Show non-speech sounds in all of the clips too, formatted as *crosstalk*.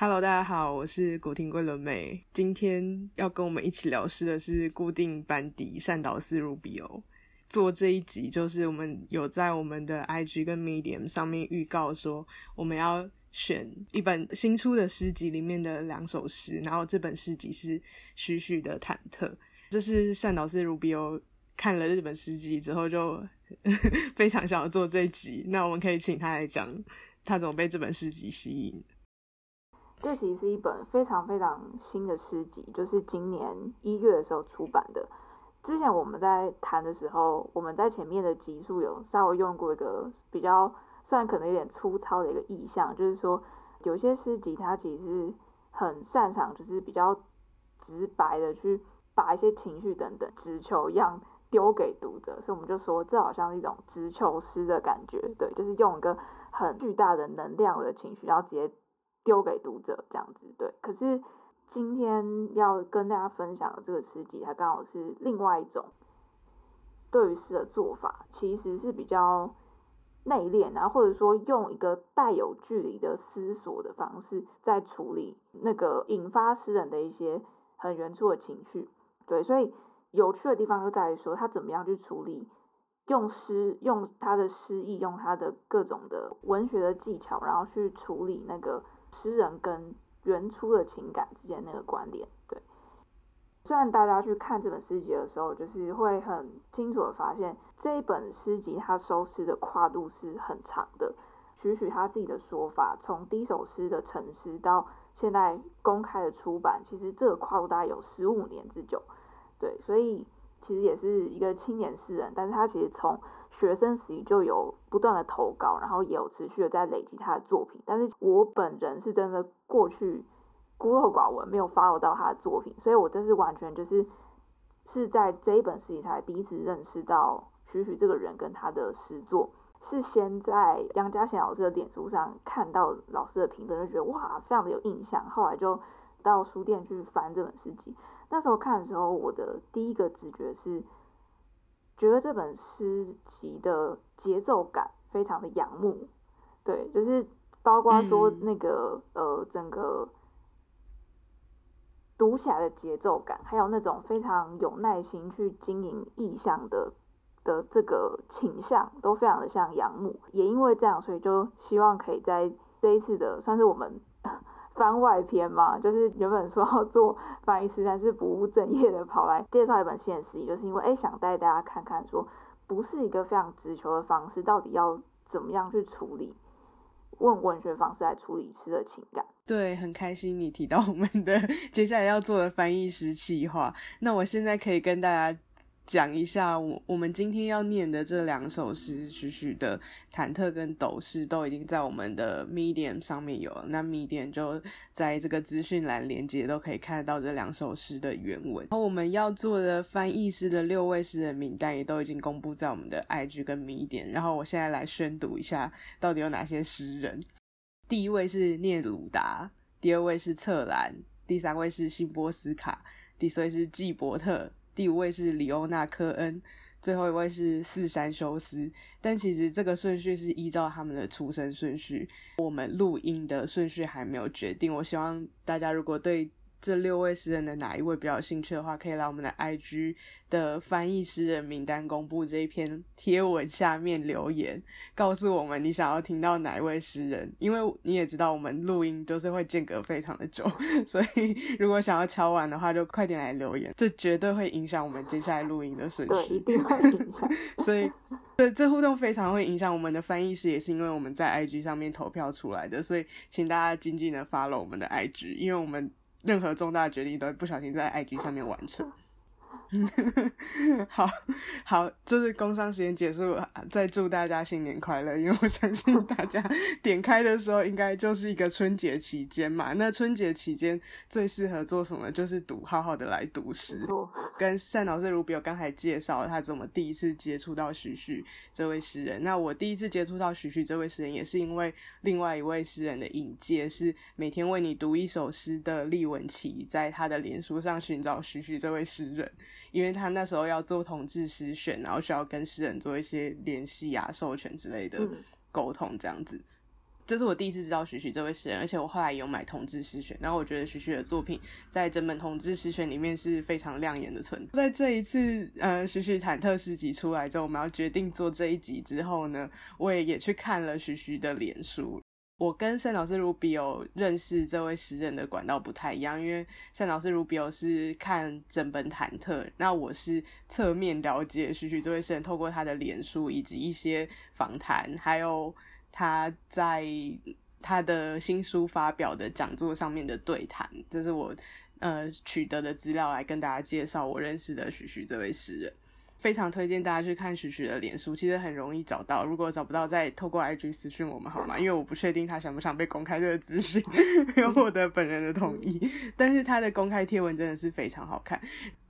Hello，大家好，我是古亭桂纶镁。今天要跟我们一起聊诗的是固定班底善导寺 Rubio。做这一集就是我们有在我们的 IG 跟 Medium 上面预告说，我们要选一本新出的诗集里面的两首诗，然后这本诗集是徐徐的忐忑。这是善导寺 Rubio 看了这本诗集之后就 *laughs* 非常想要做这一集，那我们可以请他来讲他怎么被这本诗集吸引。这其实是一本非常非常新的诗集，就是今年一月的时候出版的。之前我们在谈的时候，我们在前面的集数有稍微用过一个比较，虽然可能有点粗糙的一个意象，就是说有些诗集它其实很擅长，就是比较直白的去把一些情绪等等直球一样丢给读者，所以我们就说这好像是一种直球诗的感觉，对，就是用一个很巨大的能量的情绪，然后直接。丢给读者这样子对，可是今天要跟大家分享的这个诗集，它刚好是另外一种对于诗的做法，其实是比较内敛啊，或者说用一个带有距离的思索的方式，在处理那个引发诗人的一些很原初的情绪。对，所以有趣的地方就在于说，他怎么样去处理，用诗，用他的诗意，用他的各种的文学的技巧，然后去处理那个。诗人跟原初的情感之间那个关联，对。虽然大家去看这本诗集的时候，就是会很清楚的发现，这一本诗集它收诗的跨度是很长的。许许他自己的说法，从第一首诗的成诗到现在公开的出版，其实这个跨度大概有十五年之久，对。所以其实也是一个青年诗人，但是他其实从学生时期就有不断的投稿，然后也有持续的在累积他的作品。但是我本人是真的过去孤陋寡闻，没有 follow 到他的作品，所以我真是完全就是是在这一本诗集才第一次认识到许许这个人跟他的诗作。是先在杨家贤老师的点书上看到老师的评论，就觉得哇，非常的有印象。后来就到书店去翻这本诗集。那时候看的时候，我的第一个直觉是。觉得这本诗集的节奏感非常的仰慕，对，就是包括说那个呃整个读起来的节奏感，还有那种非常有耐心去经营意象的的这个倾向，都非常的像仰慕。也因为这样，所以就希望可以在这一次的算是我们。番外篇嘛，就是原本说要做翻译师，但是不务正业的跑来介绍一本现实，就是因为哎想带大家看看，说不是一个非常直球的方式，到底要怎么样去处理，问文学方式来处理吃的情感。对，很开心你提到我们的 *laughs* 接下来要做的翻译师计划，那我现在可以跟大家。讲一下我我们今天要念的这两首诗，徐徐的忐忑跟斗士都已经在我们的 Medium 上面有。那 Medium 就在这个资讯栏连接都可以看得到这两首诗的原文。然后我们要做的翻译师的六位诗人名单也都已经公布在我们的 IG 跟 Medium。然后我现在来宣读一下，到底有哪些诗人。第一位是聂鲁达，第二位是策兰，第三位是辛波斯卡，第四位是季伯特。第五位是里欧纳科恩，最后一位是四山修斯。但其实这个顺序是依照他们的出生顺序，我们录音的顺序还没有决定。我希望大家如果对。这六位诗人的哪一位比较有兴趣的话，可以来我们的 IG 的翻译诗人名单公布这一篇贴文下面留言，告诉我们你想要听到哪一位诗人。因为你也知道，我们录音就是会间隔非常的久，*laughs* 所以如果想要敲完的话，就快点来留言，这绝对会影响我们接下来录音的顺序。一定会影响。*laughs* 所以，对这互动非常会影响我们的翻译师，也是因为我们在 IG 上面投票出来的，所以请大家紧紧的 follow 我们的 IG，因为我们。任何重大决定都不小心在 IG 上面完成。*laughs* 好好，就是工商时间结束了，再祝大家新年快乐。因为我相信大家 *laughs* 点开的时候，应该就是一个春节期间嘛。那春节期间最适合做什么？就是读，好好的来读诗。跟单老师如比我刚才介绍他怎么第一次接触到徐徐这位诗人。那我第一次接触到徐徐这位诗人，也是因为另外一位诗人的引介，是每天为你读一首诗的厉文琪，在他的脸书上寻找徐徐这位诗人。因为他那时候要做同志诗选，然后需要跟诗人做一些联系啊、授权之类的沟通，这样子。这是我第一次知道徐徐这位诗人，而且我后来有买同志诗选，然后我觉得徐徐的作品在整本同志诗选里面是非常亮眼的存在。在这一次呃徐徐忐忑诗集出来之后，我们要决定做这一集之后呢，我也也去看了徐徐的脸书。我跟圣老师卢比欧认识这位诗人的管道不太一样，因为圣老师卢比欧是看整本忐忑，那我是侧面了解徐徐这位诗人，透过他的脸书以及一些访谈，还有。他在他的新书发表的讲座上面的对谈，这是我呃取得的资料来跟大家介绍我认识的徐徐这位诗人，非常推荐大家去看徐徐的脸书，其实很容易找到，如果找不到再透过 IG 私讯我们好吗？因为我不确定他想不想被公开这个资讯，*laughs* 没有获得本人的同意，但是他的公开贴文真的是非常好看。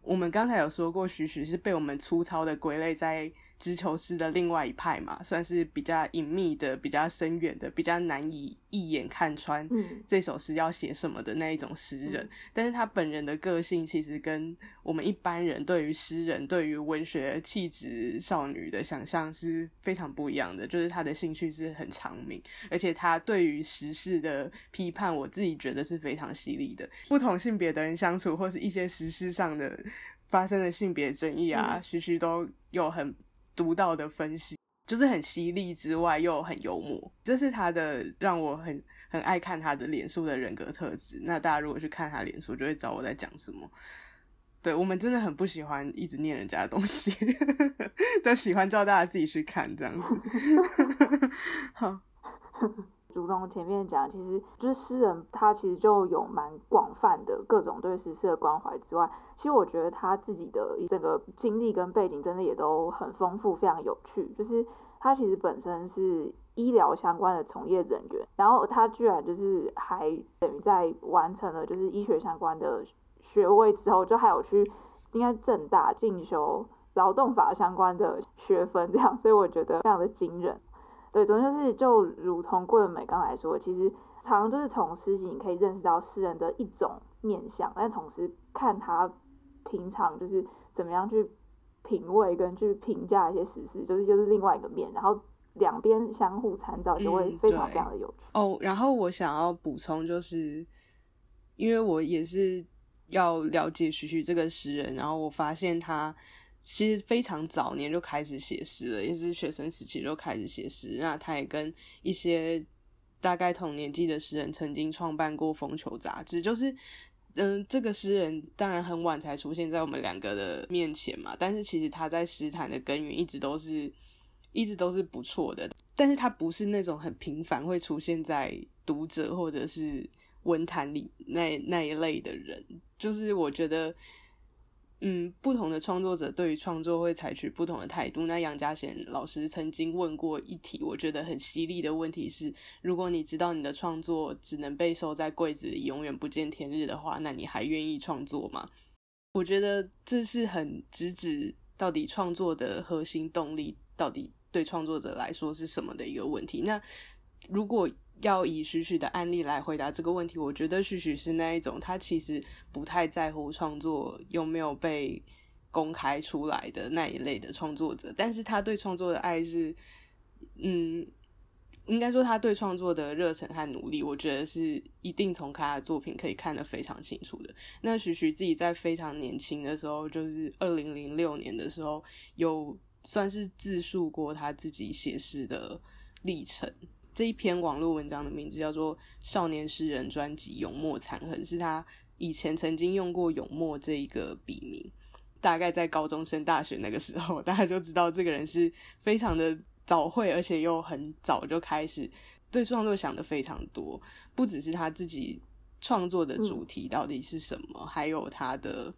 我们刚才有说过，徐徐是被我们粗糙的归类在。直球师的另外一派嘛，算是比较隐秘的、比较深远的、比较难以一眼看穿这首诗要写什么的那一种诗人。但是他本人的个性其实跟我们一般人对于诗人、对于文学气质少女的想象是非常不一样的。就是他的兴趣是很长明，而且他对于时事的批判，我自己觉得是非常犀利的。不同性别的人相处，或是一些时事上的发生的性别争议啊，徐徐都有很。独到的分析，就是很犀利之外又很幽默，这是他的让我很很爱看他的脸书的人格特质。那大家如果去看他脸书，就会知道我在讲什么。对我们真的很不喜欢一直念人家的东西，*laughs* 都喜欢叫大家自己去看这样子。*laughs* 好。如同前面讲，其实就是诗人，他其实就有蛮广泛的各种对时事的关怀之外，其实我觉得他自己的整个经历跟背景真的也都很丰富，非常有趣。就是他其实本身是医疗相关的从业人员，然后他居然就是还等于在完成了就是医学相关的学位之后，就还有去应该正大进修劳动法相关的学分，这样，所以我觉得非常的惊人。对，总之就是，就如同郭文美刚才说，其实常常就是从诗集你可以认识到诗人的一种面相，但同时看他平常就是怎么样去品味跟去评价一些时事，就是就是另外一个面，然后两边相互参照，就会非常非常的有趣。哦，然后我想要补充就是，因为我也是要了解徐徐这个诗人，然后我发现他。其实非常早年就开始写诗了，也是学生时期就开始写诗。那他也跟一些大概同年纪的诗人曾经创办过《风球》杂志。就是，嗯，这个诗人当然很晚才出现在我们两个的面前嘛。但是其实他在诗坛的根源一直都是，一直都是不错的。但是他不是那种很频繁会出现在读者或者是文坛里那那一类的人。就是我觉得。嗯，不同的创作者对于创作会采取不同的态度。那杨家贤老师曾经问过一题，我觉得很犀利的问题是：如果你知道你的创作只能被收在柜子里，永远不见天日的话，那你还愿意创作吗？我觉得这是很直指到底创作的核心动力到底对创作者来说是什么的一个问题。那如果要以许许的案例来回答这个问题，我觉得许许是那一种，他其实不太在乎创作有没有被公开出来的那一类的创作者，但是他对创作的爱是，嗯，应该说他对创作的热忱和努力，我觉得是一定从他的作品可以看得非常清楚的。那许许自己在非常年轻的时候，就是二零零六年的时候，有算是自述过他自己写诗的历程。这一篇网络文章的名字叫做《少年诗人专辑永墨残痕》，是他以前曾经用过永墨这一个笔名。大概在高中升大学那个时候，大家就知道这个人是非常的早会，而且又很早就开始对创作想的非常多。不只是他自己创作的主题到底是什么，还有他的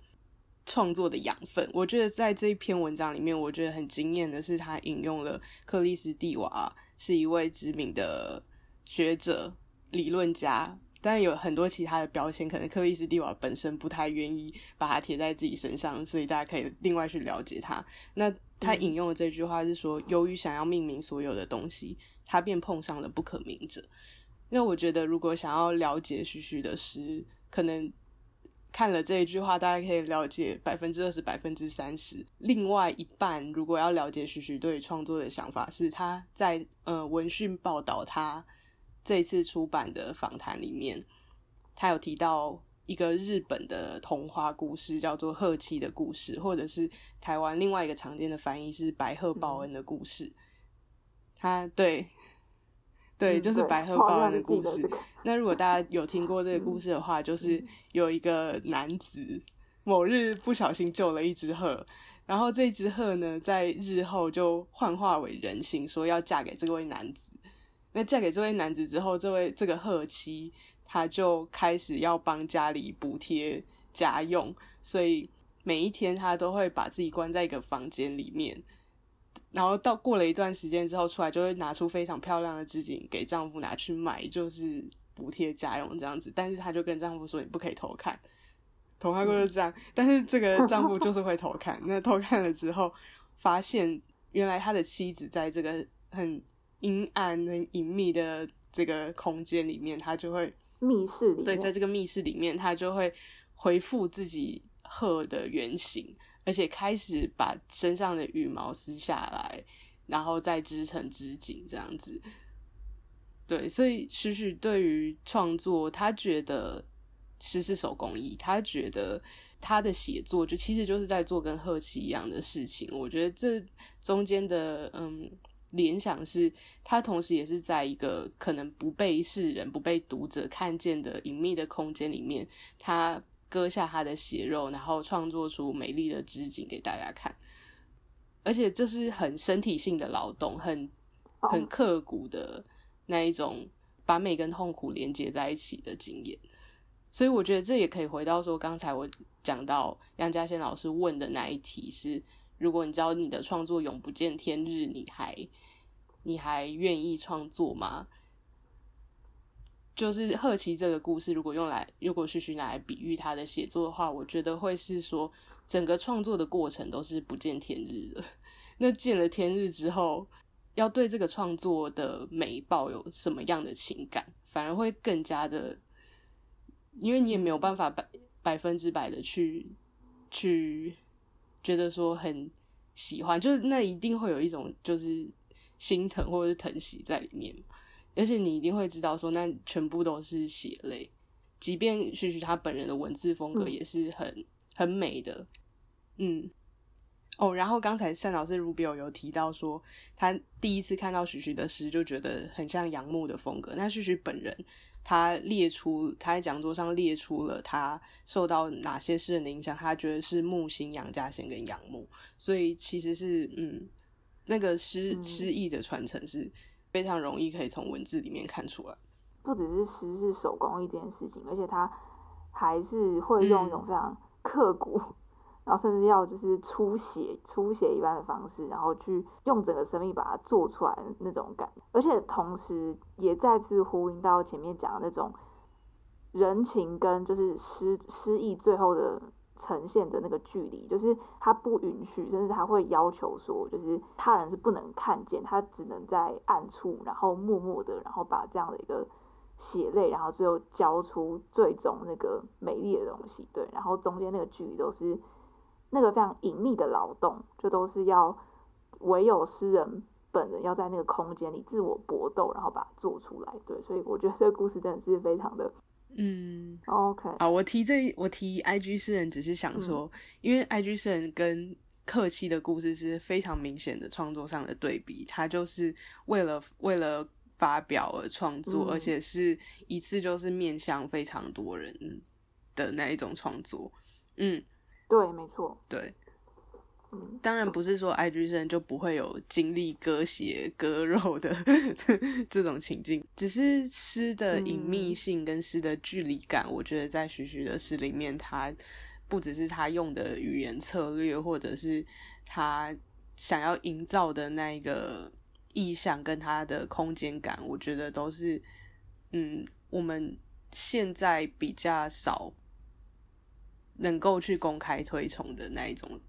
创作的养分。我觉得在这一篇文章里面，我觉得很惊艳的是他引用了克里斯蒂娃。是一位知名的学者、理论家，但有很多其他的标签，可能克里斯蒂瓦本身不太愿意把它贴在自己身上，所以大家可以另外去了解他。那他引用的这句话是说：“由于想要命名所有的东西，他便碰上了不可名者。”因为我觉得，如果想要了解徐徐的诗，可能。看了这一句话，大家可以了解百分之二十、百分之三十。另外一半，如果要了解徐徐对创作的想法，是他在呃文讯报道他这次出版的访谈里面，他有提到一个日本的童话故事，叫做《鹤七的故事》，或者是台湾另外一个常见的翻译是《白鹤报恩的故事》。他对。对，就是白鹤报恩的故事。那如果大家有听过这个故事的话，就是有一个男子某日不小心救了一只鹤，然后这只鹤呢，在日后就幻化为人形，说要嫁给这位男子。那嫁给这位男子之后，这位这个鹤妻，她就开始要帮家里补贴家用，所以每一天她都会把自己关在一个房间里面。然后到过了一段时间之后出来，就会拿出非常漂亮的织锦给丈夫拿去买，就是补贴家用这样子。但是她就跟丈夫说：“你不可以偷看。”童话故事这样，但是这个丈夫就是会偷看。那偷看了之后，发现原来他的妻子在这个很阴暗、很隐秘的这个空间里面，他就会密室里对，在这个密室里面，他就会回复自己鹤的原形。而且开始把身上的羽毛撕下来，然后再织成织锦，这样子。对，所以许许对于创作，他觉得诗是手工艺，他觉得他的写作就其实就是在做跟贺奇一样的事情。我觉得这中间的嗯联想是，他同时也是在一个可能不被世人、不被读者看见的隐秘的空间里面，他。割下他的血肉，然后创作出美丽的织锦给大家看，而且这是很身体性的劳动，很很刻骨的那一种，把美跟痛苦连接在一起的经验。所以我觉得这也可以回到说，刚才我讲到杨家先老师问的那一题是：如果你知道你的创作永不见天日，你还你还愿意创作吗？就是贺奇这个故事，如果用来，如果是去来比喻他的写作的话，我觉得会是说，整个创作的过程都是不见天日的。*laughs* 那见了天日之后，要对这个创作的美抱有什么样的情感，反而会更加的，因为你也没有办法百百分之百的去去觉得说很喜欢，就是那一定会有一种就是心疼或者是疼惜在里面。而且你一定会知道，说那全部都是血泪，即便许许他本人的文字风格也是很很美的，嗯，哦，然后刚才单老师 Rubio 有提到说，他第一次看到徐徐的诗就觉得很像杨牧的风格。那徐徐本人他列出他在讲桌上列出了他受到哪些诗人的影响，他觉得是木心、杨家贤跟杨牧，所以其实是嗯，那个诗诗意的传承是。非常容易可以从文字里面看出来，不只是诗是手工艺这件事情，而且他还是会用一种非常刻骨，然后甚至要就是出血、出血一般的方式，然后去用整个生命把它做出来那种感，而且同时也再次呼应到前面讲的那种人情跟就是诗诗意最后的。呈现的那个距离，就是他不允许，甚至他会要求说，就是他人是不能看见，他只能在暗处，然后默默的，然后把这样的一个血泪，然后最后交出最终那个美丽的东西。对，然后中间那个距离都是那个非常隐秘的劳动，就都是要唯有诗人本人要在那个空间里自我搏斗，然后把它做出来。对，所以我觉得这个故事真的是非常的。嗯，OK。啊，我提这我提 IG 诗人，只是想说，因为 IG 诗人跟客气的故事是非常明显的创作上的对比，他就是为了为了发表而创作，而且是一次就是面向非常多人的那一种创作。嗯，对，没错，对。当然不是说 IG 生就不会有经历割血割肉的 *laughs* 这种情境，只是诗的隐秘性跟诗的距离感，我觉得在徐徐的诗里面，他不只是他用的语言策略，或者是他想要营造的那一个意象跟他的空间感，我觉得都是嗯，我们现在比较少能够去公开推崇的那一种。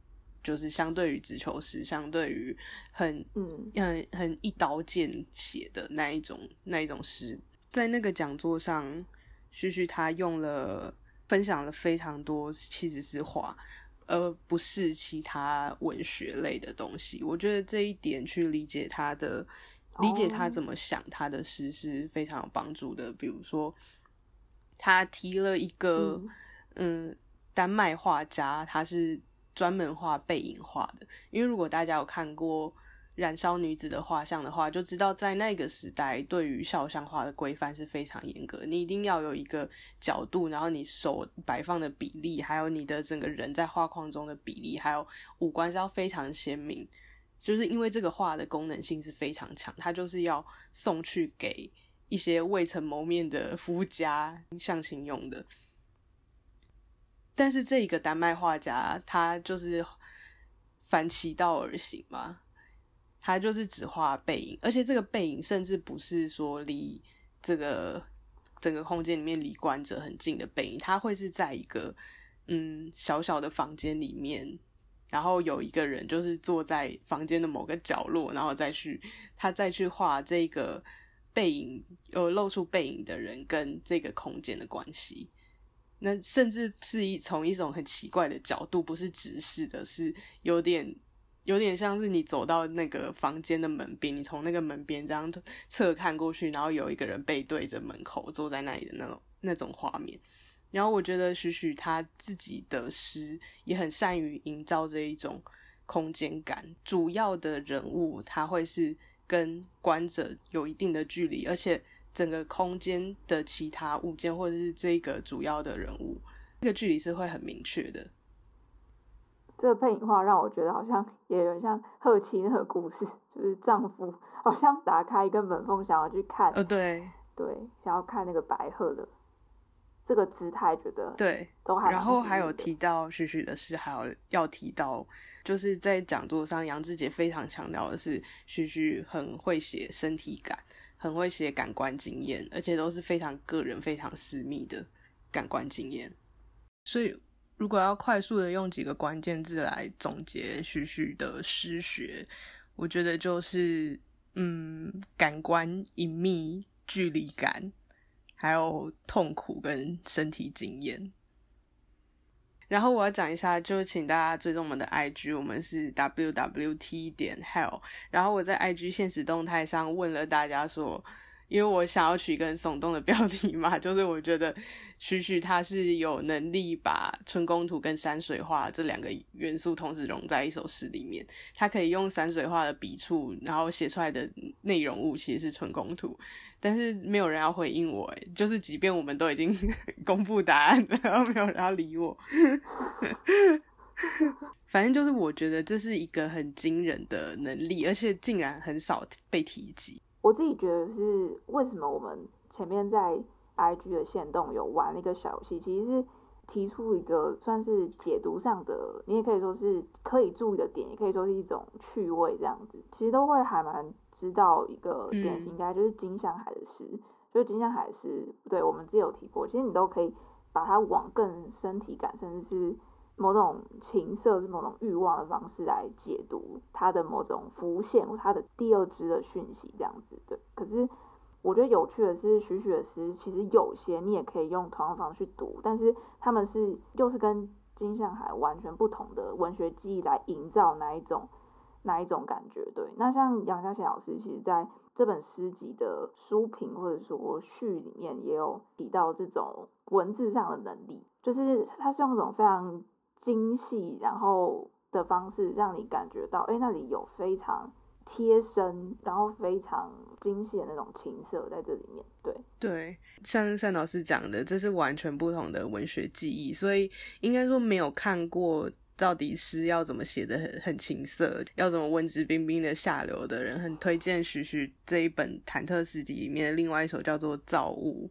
就是相对于直球诗，相对于很嗯很很一刀见血的那一种那一种诗，在那个讲座上，旭旭他用了分享了非常多其实是画，而不是其他文学类的东西。我觉得这一点去理解他的理解他怎么想他的诗是非常有帮助的。比如说，他提了一个嗯，丹麦画家，他是专门画背影画的。因为如果大家有看过。燃烧女子的画像的话，就知道在那个时代，对于肖像画的规范是非常严格。你一定要有一个角度，然后你手摆放的比例，还有你的整个人在画框中的比例，还有五官是要非常鲜明。就是因为这个画的功能性是非常强，它就是要送去给一些未曾谋面的夫家相亲用的。但是这一个丹麦画家，他就是反其道而行嘛。他就是只画背影，而且这个背影甚至不是说离这个整个空间里面离观者很近的背影，他会是在一个嗯小小的房间里面，然后有一个人就是坐在房间的某个角落，然后再去他再去画这个背影，有露出背影的人跟这个空间的关系，那甚至是一从一种很奇怪的角度，不是直视的，是有点。有点像是你走到那个房间的门边，你从那个门边这样侧看过去，然后有一个人背对着门口坐在那里的那种那种画面。然后我觉得许许他自己的诗也很善于营造这一种空间感。主要的人物他会是跟观者有一定的距离，而且整个空间的其他物件或者是这个主要的人物，这个距离是会很明确的。这个配影画让我觉得好像也有点像贺七那个故事，就是丈夫好像打开一个门缝，想要去看，呃，对，对，想要看那个白鹤的这个姿态，觉得对，都还。然后还有提到徐徐的事，还有要提到，就是在讲座上，杨志杰非常强调的是，徐徐很会写身体感，很会写感官经验，而且都是非常个人、非常私密的感官经验，所以。如果要快速的用几个关键字来总结徐徐的诗学，我觉得就是嗯，感官隐秘、距离感，还有痛苦跟身体经验。然后我要讲一下，就请大家追踪我们的 IG，我们是 wwt 点 hell。然后我在 IG 现实动态上问了大家说。因为我想要取一个很耸动的标题嘛，*laughs* 就是我觉得许许他是有能力把春宫图跟山水画这两个元素同时融在一首诗里面。他可以用山水画的笔触，然后写出来的内容物其实是春宫图，但是没有人要回应我，哎，就是即便我们都已经 *laughs* 公布答案了，然后没有人要理我。反正就是我觉得这是一个很惊人的能力，而且竟然很少被提及。我自己觉得是为什么我们前面在 IG 的线动有玩一个小游戏，其实是提出一个算是解读上的，你也可以说是可以注意的点，也可以说是一种趣味这样子。其实都会还蛮知道一个典型，应该就是金向海的诗，就是金向海诗，对我们之前有提过，其实你都可以把它往更身体感，甚至是。某种情色是某种欲望的方式来解读它的某种浮现或它的第二支的讯息这样子对。可是我觉得有趣的是，许许的诗其实有些你也可以用同样方式去读，但是他们是又是跟金向海完全不同的文学记忆来营造那一种哪一种感觉对。那像杨家贤老师，其实在这本诗集的书评或者说序里面也有提到这种文字上的能力，就是他是用一种非常。精细，然后的方式让你感觉到，哎，那里有非常贴身，然后非常精细的那种情色在这里面。对对，像单老师讲的，这是完全不同的文学记忆，所以应该说没有看过到底诗要怎么写的很很情色，要怎么文质彬彬的下流的人，很推荐徐徐这一本忐忑诗集里面另外一首叫做《造物》。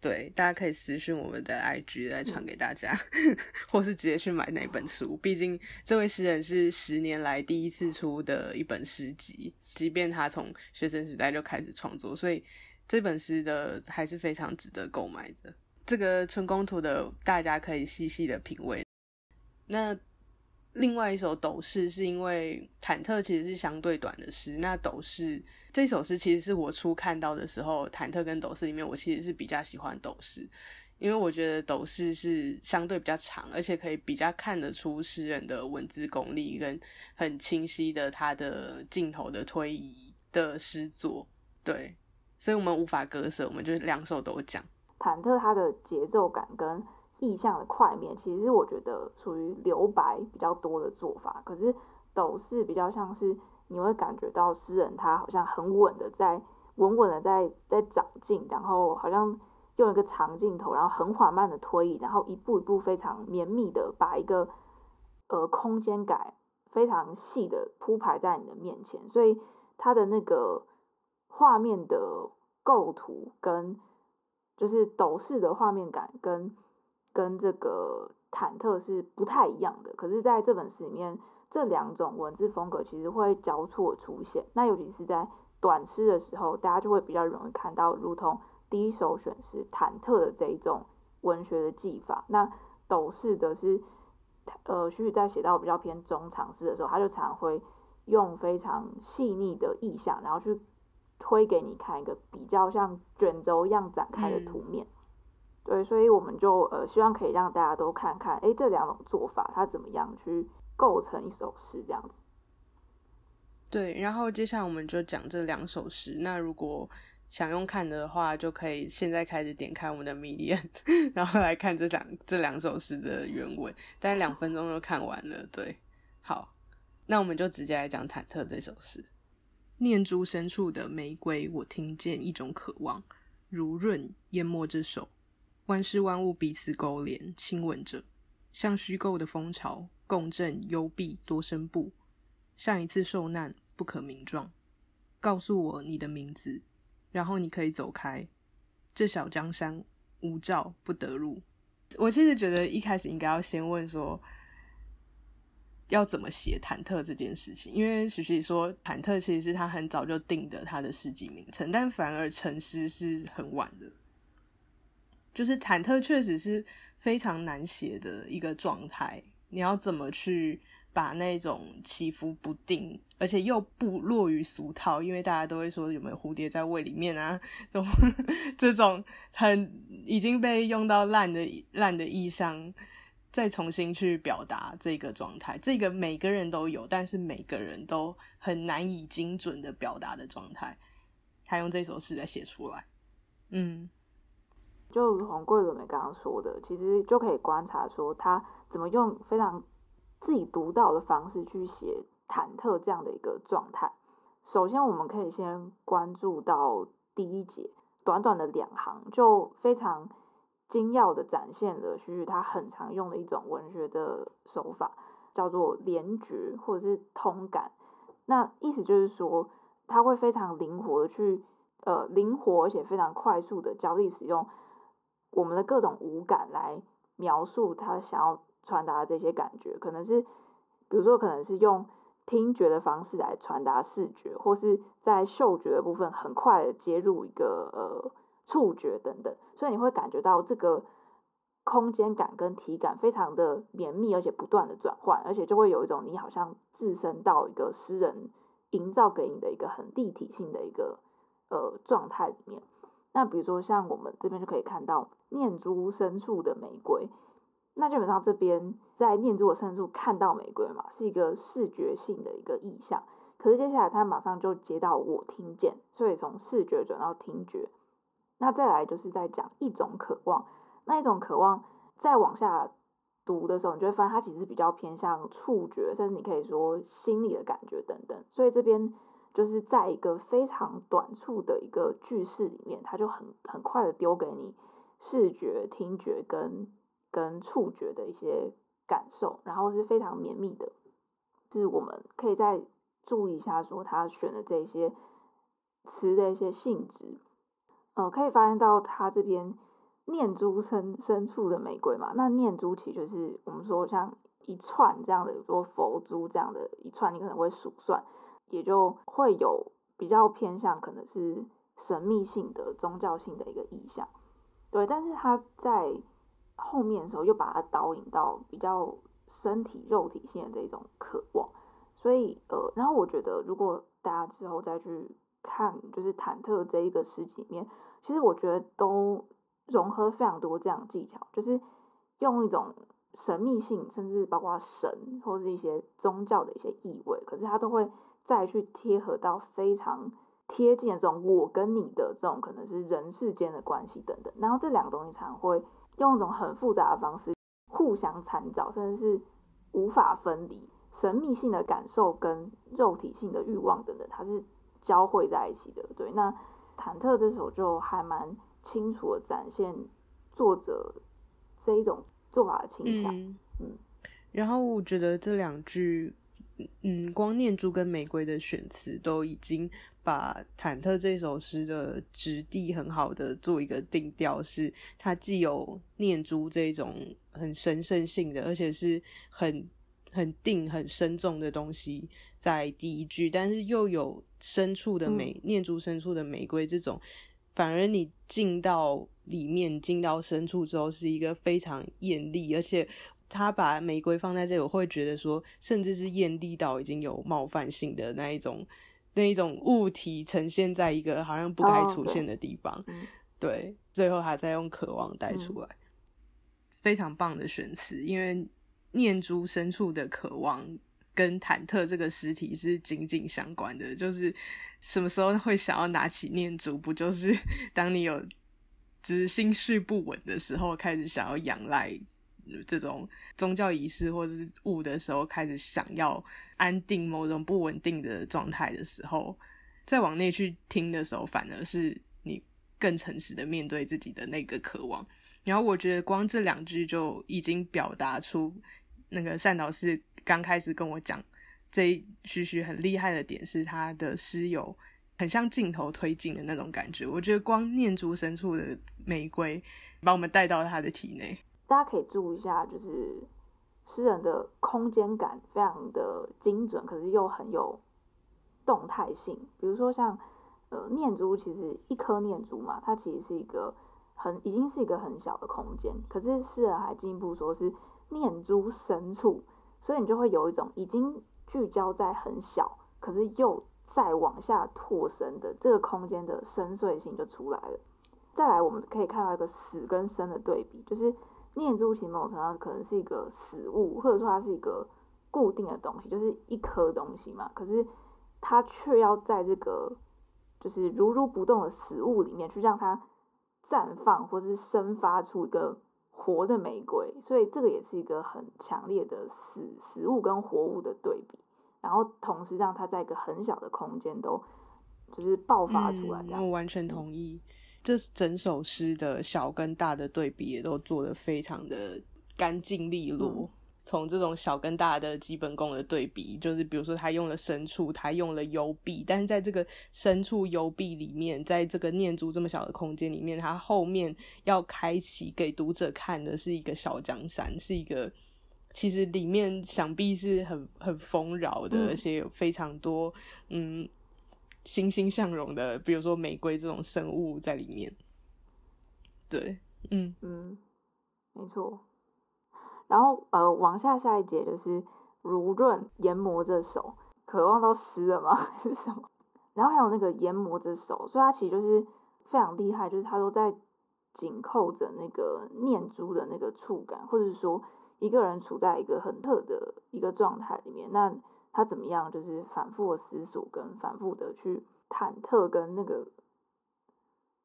对，大家可以私信我们的 IG 来传给大家，*laughs* 或是直接去买那本书。毕竟这位诗人是十年来第一次出的一本诗集，即便他从学生时代就开始创作，所以这本诗的还是非常值得购买的。这个春宫图的大家可以细细的品味。那另外一首斗士是因为忐忑其实是相对短的诗，那斗士。这首诗其实是我初看到的时候，忐忑跟斗士里面，我其实是比较喜欢斗士，因为我觉得斗士是相对比较长，而且可以比较看得出诗人的文字功力跟很清晰的他的镜头的推移的诗作，对，所以我们无法割舍，我们就两首都讲。忐忑它的节奏感跟意象的块面，其实我觉得属于留白比较多的做法。可是斗士比较像是你会感觉到诗人他好像很稳的在稳稳的在在长进，然后好像用一个长镜头，然后很缓慢的推移，然后一步一步非常绵密的把一个呃空间感非常细的铺排在你的面前，所以它的那个画面的构图跟就是斗士的画面感跟跟这个忐忑是不太一样的，可是在这本诗里面，这两种文字风格其实会交错出现。那尤其是在短诗的时候，大家就会比较容易看到，如同第一首选诗忐忑的这一种文学的技法。那斗士则是，呃，徐徐在写到比较偏中长诗的时候，他就常会用非常细腻的意象，然后去。推给你看一个比较像卷轴一样展开的图面，对，所以我们就呃希望可以让大家都看看，哎，这两种做法它怎么样去构成一首诗这样子。对，然后接下来我们就讲这两首诗。那如果想用看的话，就可以现在开始点开我们的 Medium，*laughs* 然后来看这两这两首诗的原文，但两分钟就看完了。对，好，那我们就直接来讲忐忑这首诗。念珠深处的玫瑰，我听见一种渴望，如润淹没这手，万事万物彼此勾连，亲吻着，像虚构的蜂巢，共振幽闭多声部，上一次受难不可名状。告诉我你的名字，然后你可以走开。这小江山无照不得入。我其实觉得一开始应该要先问说。要怎么写忐忑这件事情？因为徐徐说忐忑其实是他很早就定的他的诗集名称，但反而成诗是很晚的。就是忐忑确实是非常难写的一个状态，你要怎么去把那种起伏不定，而且又不落于俗套？因为大家都会说有没有蝴蝶在胃里面啊？这种这种很已经被用到烂的烂的意象。再重新去表达这个状态，这个每个人都有，但是每个人都很难以精准的表达的状态，他用这首诗来写出来。嗯，就如同桂纶镁刚刚说的，其实就可以观察说他怎么用非常自己独到的方式去写忐忑这样的一个状态。首先，我们可以先关注到第一节，短短的两行就非常。精要的展现了徐徐他很常用的一种文学的手法，叫做联觉或者是通感。那意思就是说，他会非常灵活的去，呃，灵活而且非常快速的交替使用我们的各种五感来描述他想要传达这些感觉。可能是，比如说，可能是用听觉的方式来传达视觉，或是在嗅觉的部分很快的接入一个呃。触觉等等，所以你会感觉到这个空间感跟体感非常的绵密，而且不断的转换，而且就会有一种你好像置身到一个诗人营造给你的一个很立体性的一个呃状态里面。那比如说像我们这边就可以看到念珠深处的玫瑰，那基本上这边在念珠的深处看到玫瑰嘛，是一个视觉性的一个意象。可是接下来他马上就接到我听见，所以从视觉转到听觉。那再来就是在讲一种渴望，那一种渴望再往下读的时候，你就会发现它其实比较偏向触觉，甚至你可以说心理的感觉等等。所以这边就是在一个非常短促的一个句式里面，它就很很快的丢给你视觉、听觉跟跟触觉的一些感受，然后是非常绵密的。是我们可以再注意一下，说他选的这些词的一些性质。呃，可以发现到他这边念珠深深处的玫瑰嘛，那念珠其实就是我们说像一串这样的，说佛珠这样的一串，你可能会数算，也就会有比较偏向可能是神秘性的宗教性的一个意象，对。但是他在后面的时候又把它导引到比较身体肉体性的这种渴望，所以呃，然后我觉得如果大家之后再去看，就是忐忑这一个诗集里面。其实我觉得都融合非常多这样技巧，就是用一种神秘性，甚至包括神或是一些宗教的一些意味，可是它都会再去贴合到非常贴近的这种我跟你的这种可能是人世间的关系等等，然后这两个东西常会用一种很复杂的方式互相参照，甚至是无法分离。神秘性的感受跟肉体性的欲望等等，它是交汇在一起的。对，那忐忑这首就还蛮清楚的展现作者这一种做法的倾向。嗯，然后我觉得这两句。嗯，光念珠跟玫瑰的选词都已经把忐忑这首诗的质地很好的做一个定调，是它既有念珠这种很神圣性的，而且是很很定、很深重的东西在第一句，但是又有深处的玫念珠深处的玫瑰这种，反而你进到里面、进到深处之后，是一个非常艳丽，而且。他把玫瑰放在这里，我会觉得说，甚至是艳丽到已经有冒犯性的那一种，那一种物体呈现在一个好像不该出现的地方。对，最后他再用渴望带出来，非常棒的选词。因为念珠深处的渴望跟忐忑这个实体是紧紧相关的。就是什么时候会想要拿起念珠，不就是 *laughs* 当你有就是心绪不稳的时候，开始想要仰赖。这种宗教仪式或者是物的时候，开始想要安定某种不稳定的状态的时候，再往内去听的时候，反而是你更诚实的面对自己的那个渴望。然后我觉得光这两句就已经表达出那个单导师刚开始跟我讲这一句句很厉害的点，是他的诗有很像镜头推进的那种感觉。我觉得光念珠深处的玫瑰，把我们带到他的体内。大家可以注意一下，就是诗人的空间感非常的精准，可是又很有动态性。比如说像呃念珠，其实一颗念珠嘛，它其实是一个很已经是一个很小的空间，可是诗人还进一步说是念珠深处，所以你就会有一种已经聚焦在很小，可是又再往下拓伸的这个空间的深邃性就出来了。再来，我们可以看到一个死跟生的对比，就是。念珠其实某种程度可能是一个死物，或者说它是一个固定的东西，就是一颗东西嘛。可是它却要在这个就是如如不动的死物里面去让它绽放，或是生发出一个活的玫瑰。所以这个也是一个很强烈的死死物跟活物的对比，然后同时让它在一个很小的空间都就是爆发出来。我完全同意。这整首诗的小跟大的对比也都做得非常的干净利落。从这种小跟大的基本功的对比，就是比如说他用了深处，他用了幽闭，但是在这个深处幽闭里面，在这个念珠这么小的空间里面，他后面要开启给读者看的是一个小江山，是一个其实里面想必是很很丰饶的，而且有非常多嗯。欣欣向荣的，比如说玫瑰这种生物在里面。对，嗯嗯，没错。然后呃，往下下一节就是如润研磨着手，渴望到湿了吗？*laughs* 还是什么？然后还有那个研磨着手，所以它其实就是非常厉害，就是它都在紧扣着那个念珠的那个触感，或者是说一个人处在一个很特的一个状态里面，那。他怎么样？就是反复的思索，跟反复的去忐忑，跟那个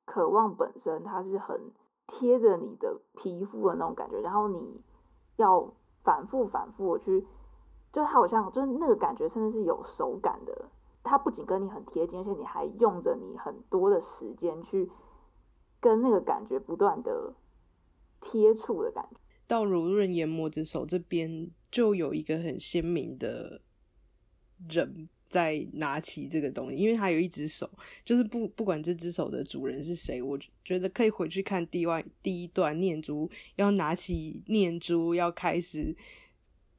渴望本身，它是很贴着你的皮肤的那种感觉。然后你要反复反复的去，就它好像就是那个感觉，甚至是有手感的。它不仅跟你很贴近，而且你还用着你很多的时间去跟那个感觉不断的贴触的感觉。到如润研磨之手这边，就有一个很鲜明的。人在拿起这个东西，因为他有一只手，就是不不管这只手的主人是谁，我觉得可以回去看第外第一段念珠，要拿起念珠，要开始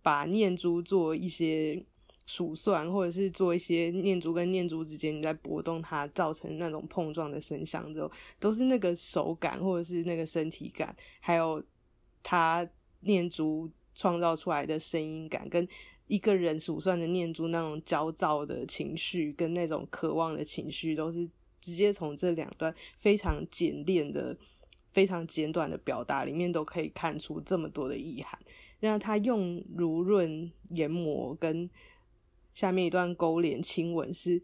把念珠做一些数算，或者是做一些念珠跟念珠之间你在波动它造成那种碰撞的声响之后，都是那个手感或者是那个身体感，还有它念珠创造出来的声音感跟。一个人数算的念珠，那种焦躁的情绪跟那种渴望的情绪，都是直接从这两段非常简练的、非常简短的表达里面都可以看出这么多的意涵。让他用如润研磨跟下面一段勾连亲吻，是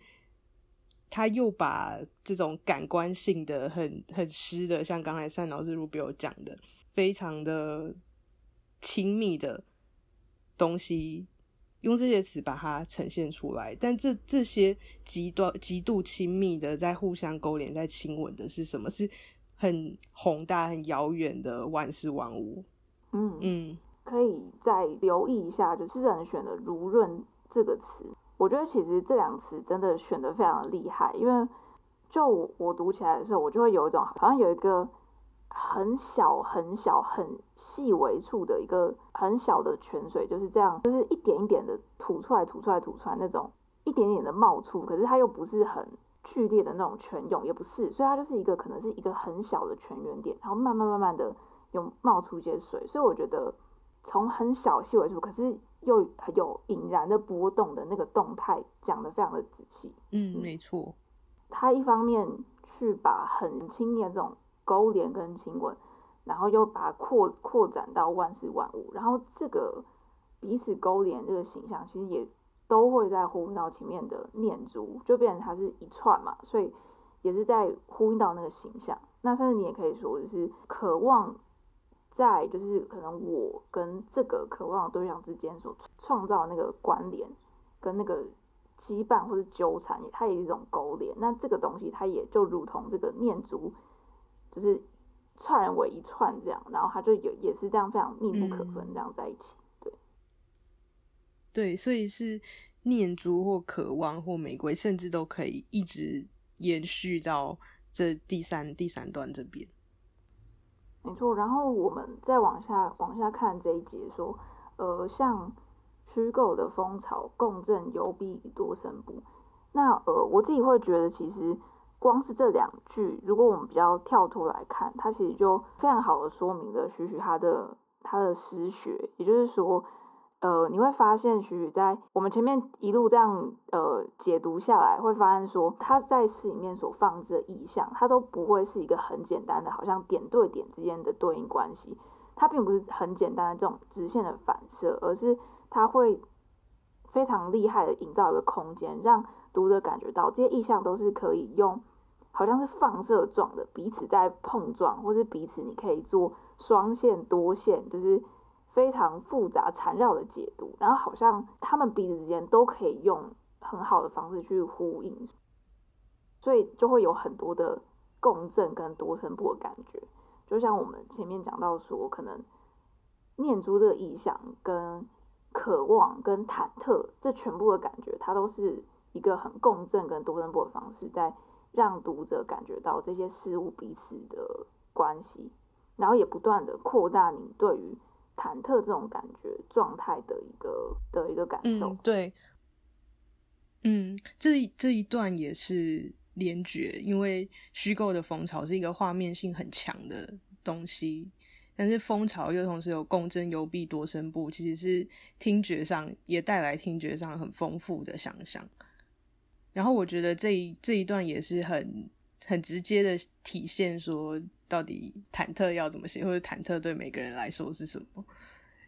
他又把这种感官性的很很湿的，像刚才单老师 Rubio 讲的，非常的亲密的东西，用这些词把它呈现出来。但这这些极端极度亲密的，在互相勾连、在亲吻的是什么？是很宏大、很遥远的万事万物。嗯嗯，可以再留意一下，就是人选的“如润”这个词。我觉得其实这两个词真的选的非常的厉害，因为就我读起来的时候，我就会有一种好像有一个很小很小很细微处的一个很小的泉水，就是这样，就是一点一点的吐出来、吐出来、吐出来那种一点点的冒出，可是它又不是很剧烈的那种泉涌，也不是，所以它就是一个可能是一个很小的泉源点，然后慢慢慢慢的有冒出一些水，所以我觉得从很小细微处，可是。又有引燃的波动的那个动态讲的非常的仔细，嗯，没错。他一方面去把很亲密的这种勾连跟亲吻，然后又把它扩扩展到万事万物，然后这个彼此勾连这个形象，其实也都会在呼应到前面的念珠，就变成它是一串嘛，所以也是在呼应到那个形象。那甚至你也可以说，就是渴望。在就是可能我跟这个渴望对象之间所创造那个关联，跟那个羁绊或者纠缠，它也是一种勾连。那这个东西它也就如同这个念珠，就是串为一串这样，然后它就有也是这样非常密不可分这样在一起。对，对，所以是念珠或渴望或玫瑰，甚至都可以一直延续到这第三第三段这边。没错，然后我们再往下往下看这一节说，呃，像虚构的蜂巢共振幽闭多声部，那呃，我自己会觉得，其实光是这两句，如果我们比较跳脱来看，它其实就非常好的说明了许许他的他的诗学，也就是说。呃，你会发现徐徐在我们前面一路这样呃解读下来，会发现说他在诗里面所放置的意象，它都不会是一个很简单的，好像点对点之间的对应关系，它并不是很简单的这种直线的反射，而是它会非常厉害的营造一个空间，让读者感觉到这些意象都是可以用，好像是放射状的彼此在碰撞，或是彼此你可以做双线多线，就是。非常复杂缠绕的解读，然后好像他们彼此之间都可以用很好的方式去呼应，所以就会有很多的共振跟多声部的感觉。就像我们前面讲到说，可能念珠这个意象跟渴望跟忐忑，这全部的感觉，它都是一个很共振跟多声部的方式，在让读者感觉到这些事物彼此的关系，然后也不断的扩大你对于。忐忑这种感觉状态的一个的一个感受，对，嗯，这这一段也是联觉，因为虚构的蜂巢是一个画面性很强的东西，但是蜂巢又同时有共振幽闭多声部，其实是听觉上也带来听觉上很丰富的想象。然后我觉得这一这一段也是很很直接的体现说。到底忐忑要怎么写，或者忐忑对每个人来说是什么？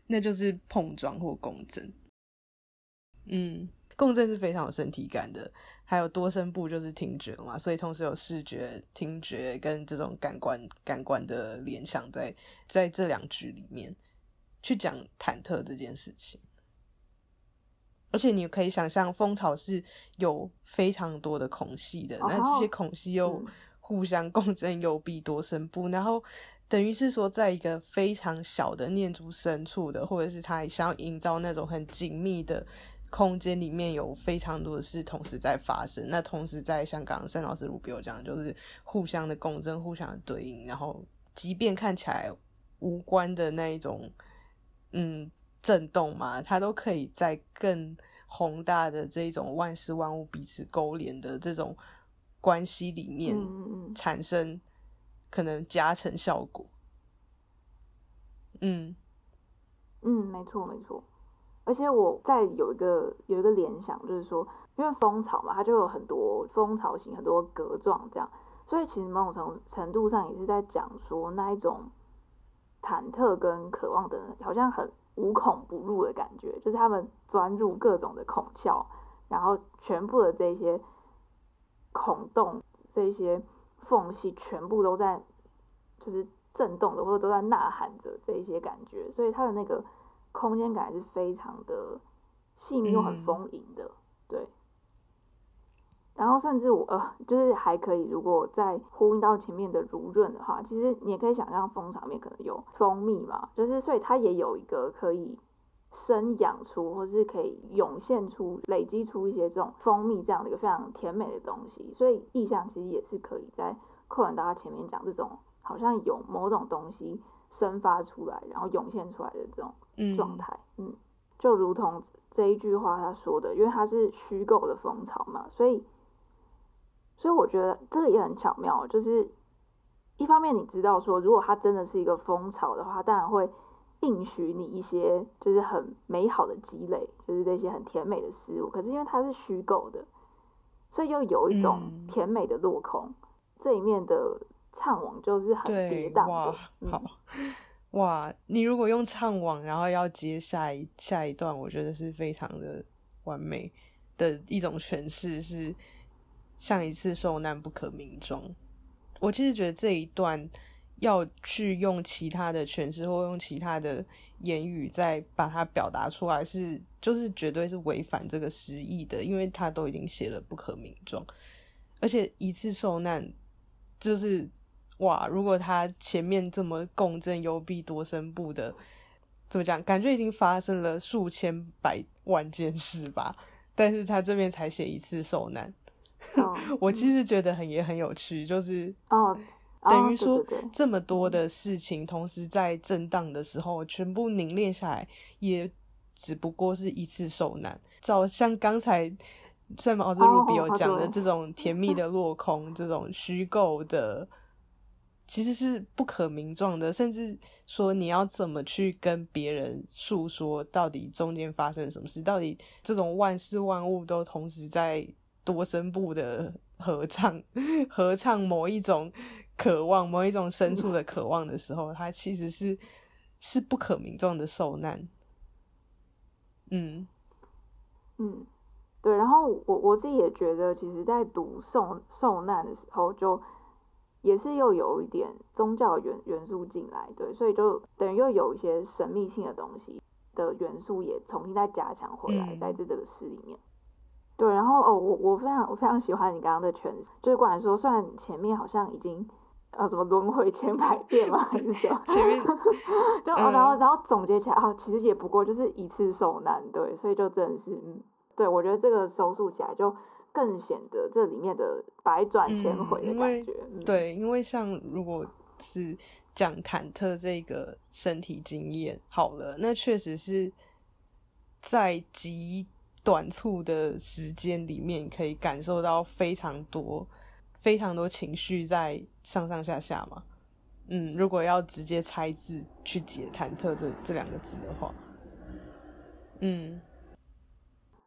那就是碰撞或共振。嗯，共振是非常有身体感的，还有多声部就是听觉嘛，所以同时有视觉、听觉跟这种感官、感官的联想在在这两句里面去讲忐忑这件事情。而且你可以想象，蜂巢是有非常多的孔隙的，那这些孔隙又。互相共振有闭多声部，然后等于是说，在一个非常小的念珠深处的，或者是他想要营造那种很紧密的空间里面，有非常多的事同时在发生。那同时在像刚刚盛老师如比我讲，就是互相的共振、互相的对应，然后即便看起来无关的那一种嗯震动嘛，它都可以在更宏大的这种万事万物彼此勾连的这种。关系里面产生可能加成效果，嗯嗯，没错没错。而且我在有一个有一个联想，就是说，因为蜂巢嘛，它就有很多蜂巢型、很多格状这样，所以其实某种程程度上也是在讲说那一种忐忑跟渴望的，好像很无孔不入的感觉，就是他们钻入各种的孔窍，然后全部的这些。孔洞这些缝隙全部都在就是震动的，或者都在呐喊着这一些感觉，所以它的那个空间感是非常的细腻又很丰盈的，对。然后甚至我呃，就是还可以，如果再呼应到前面的如润的话，其实你也可以想象蜂场面可能有蜂蜜嘛，就是所以它也有一个可以生养出，或是可以涌现出、累积出一些这种蜂蜜这样的一个非常甜美的东西。所以意象其实也是可以在扣完到他前面讲这种好像有某种东西生发出来，然后涌现出来的这种状态，嗯，就如同这一句话他说的，因为它是虚构的蜂巢嘛，所以。所以我觉得这个也很巧妙，就是一方面你知道说，如果它真的是一个风潮的话，当然会应许你一些就是很美好的积累，就是这些很甜美的事物。可是因为它是虚构的，所以又有一种甜美的落空。这一面的怅惘就是很跌宕的。好哇，你如果用怅惘，然后要接下一下一段，我觉得是非常的完美的一种诠释是。像一次受难不可名状，我其实觉得这一段要去用其他的诠释或用其他的言语再把它表达出来，是就是绝对是违反这个诗意的，因为他都已经写了不可名状，而且一次受难就是哇，如果他前面这么共振幽闭多声部的，怎么讲？感觉已经发生了数千百万件事吧，但是他这边才写一次受难。*laughs* 我其实觉得很也很有趣，就是哦，等于说这么多的事情同时在震荡的时候，全部凝练下来，也只不过是一次受难。照像刚才在毛泽鲁比有讲的这种甜蜜的落空，这种虚构的，其实是不可名状的。甚至说你要怎么去跟别人诉说，到底中间发生什么事？到底这种万事万物都同时在。多声部的合唱，*laughs* 合唱某一种渴望，某一种深处的渴望的时候，它其实是是不可名状的受难。嗯嗯，对。然后我我自己也觉得，其实，在读受受难的时候，就也是又有一点宗教元元素进来，对，所以就等于又有一些神秘性的东西的元素也重新再加强回来，在这这个诗里面。对，然后哦，我我非常我非常喜欢你刚刚的诠释，就是管说，虽然前面好像已经呃什么轮回千百遍嘛，*laughs* 还是什么，前面就然后然后总结起来啊，其实也不过就是一次受难，对，所以就真的是，嗯，对我觉得这个收束起来就更显得这里面的百转千回的感觉。对，因为像如果是讲忐忑这个身体经验好了，那确实是在极。短促的时间里面，可以感受到非常多、非常多情绪在上上下下嘛。嗯，如果要直接拆字去解“忐忑”这这两个字的话，嗯。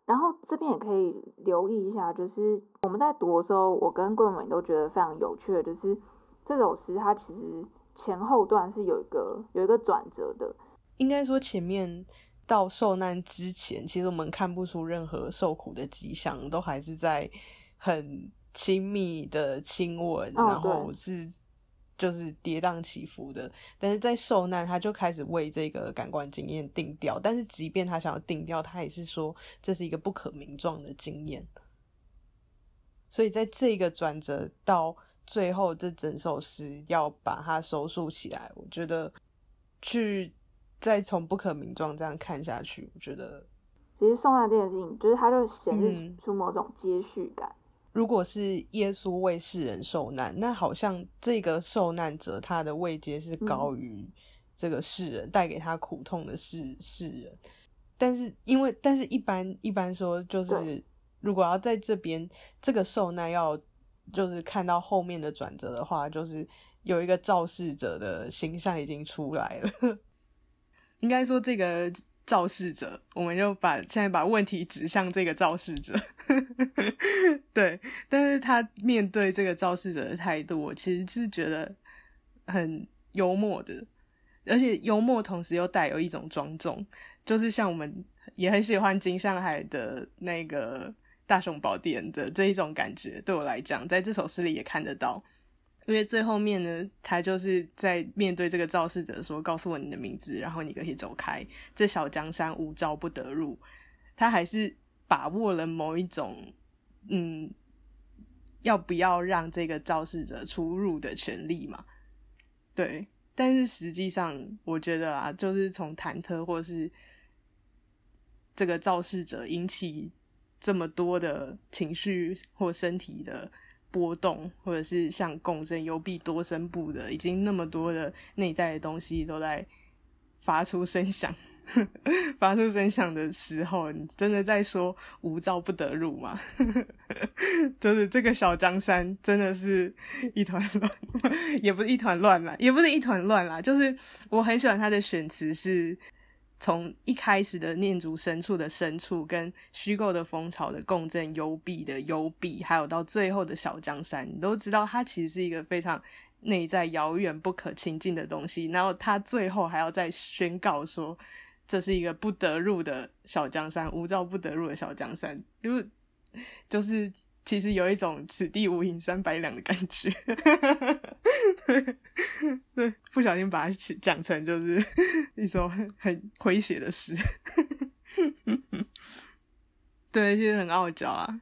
然后这边也可以留意一下，就是我们在读的时候，我跟桂美都觉得非常有趣的，就是这首诗它其实前后段是有一个有一个转折的，应该说前面。到受难之前，其实我们看不出任何受苦的迹象，都还是在很亲密的亲吻，然后是就是跌宕起伏的。但是在受难，他就开始为这个感官经验定调。但是即便他想要定调，他也是说这是一个不可名状的经验。所以在这个转折到最后，这整首诗要把它收束起来，我觉得去。再从不可名状这样看下去，我觉得其实送难这件事情，就是它就显示出某种接续感。如果是耶稣为世人受难，那好像这个受难者他的位阶是高于这个世人带给他苦痛的世世人。但是因为，但是一般一般说，就是如果要在这边这个受难要就是看到后面的转折的话，就是有一个肇事者的形象已经出来了。应该说，这个肇事者，我们就把现在把问题指向这个肇事者。*laughs* 对，但是他面对这个肇事者的态度，我其实是觉得很幽默的，而且幽默同时又带有一种庄重，就是像我们也很喜欢金上海的那个大雄宝殿的这一种感觉，对我来讲，在这首诗里也看得到。因为最后面呢，他就是在面对这个肇事者说：“告诉我你的名字，然后你可以走开。这小江山无招不得入。”他还是把握了某一种，嗯，要不要让这个肇事者出入的权利嘛？对。但是实际上，我觉得啊，就是从忐忑或是这个肇事者引起这么多的情绪或身体的。波动，或者是像共振、幽闭、多声部的，已经那么多的内在的东西都在发出声响，*laughs* 发出声响的时候，你真的在说无照不得入吗？*laughs* 就是这个小江山真的是一团乱，*laughs* 也不是一团乱啦，也不是一团乱啦，就是我很喜欢他的选词是。从一开始的念足深处的深处，跟虚构的蜂巢的共振，幽闭的幽闭，还有到最后的小江山，你都知道它其实是一个非常内在遥远不可亲近的东西。然后他最后还要再宣告说，这是一个不得入的小江山，无照不得入的小江山，就是就是。其实有一种“此地无银三百两”的感觉，*laughs* 对，不小心把它讲成就是 *laughs* 一首很很诙谐的诗，*laughs* 对，其实很傲娇啊。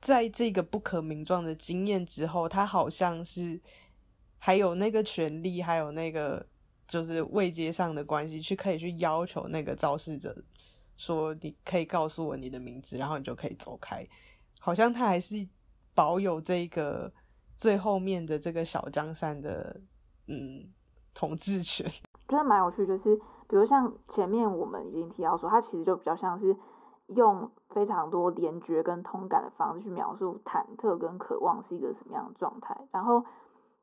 在这个不可名状的经验之后，他好像是还有那个权利，还有那个就是位阶上的关系，去可以去要求那个肇事者说：“你可以告诉我你的名字，然后你就可以走开。”好像他还是保有这个最后面的这个小江山的嗯统治权，觉得蛮有趣。就是比如像前面我们已经提到说，他其实就比较像是用非常多联觉跟通感的方式去描述忐忑跟渴望是一个什么样的状态。然后，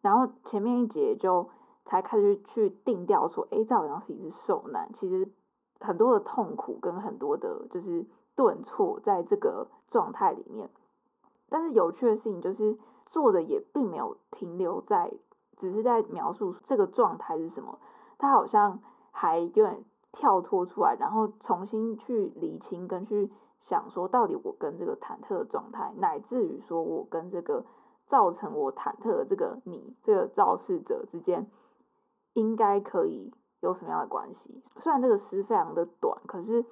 然后前面一节就才开始去定调说，哎，这好像是一只受难。其实很多的痛苦跟很多的，就是。顿挫在这个状态里面，但是有趣的事情就是，作者也并没有停留在只是在描述这个状态是什么，他好像还有点跳脱出来，然后重新去理清跟去想说，到底我跟这个忐忑的状态，乃至于说我跟这个造成我忐忑的这个你这个肇事者之间，应该可以有什么样的关系？虽然这个诗非常的短，可是。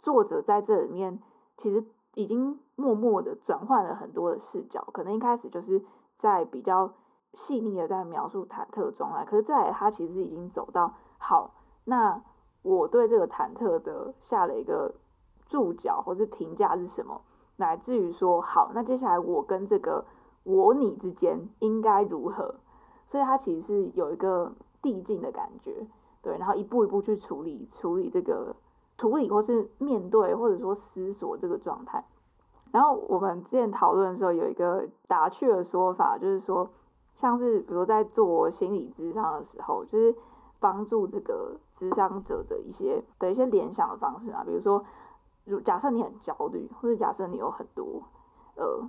作者在这里面其实已经默默的转换了很多的视角，可能一开始就是在比较细腻的在描述忐忑状态，可是再来他其实已经走到好，那我对这个忐忑的下了一个注脚或是评价是什么，乃至于说好，那接下来我跟这个我你之间应该如何，所以他其实是有一个递进的感觉，对，然后一步一步去处理处理这个。处理或是面对，或者说思索这个状态。然后我们之前讨论的时候，有一个打趣的说法，就是说，像是比如在做心理咨商的时候，就是帮助这个咨商者的一些的一些联想的方式啊，比如说，如假设你很焦虑，或者假设你有很多呃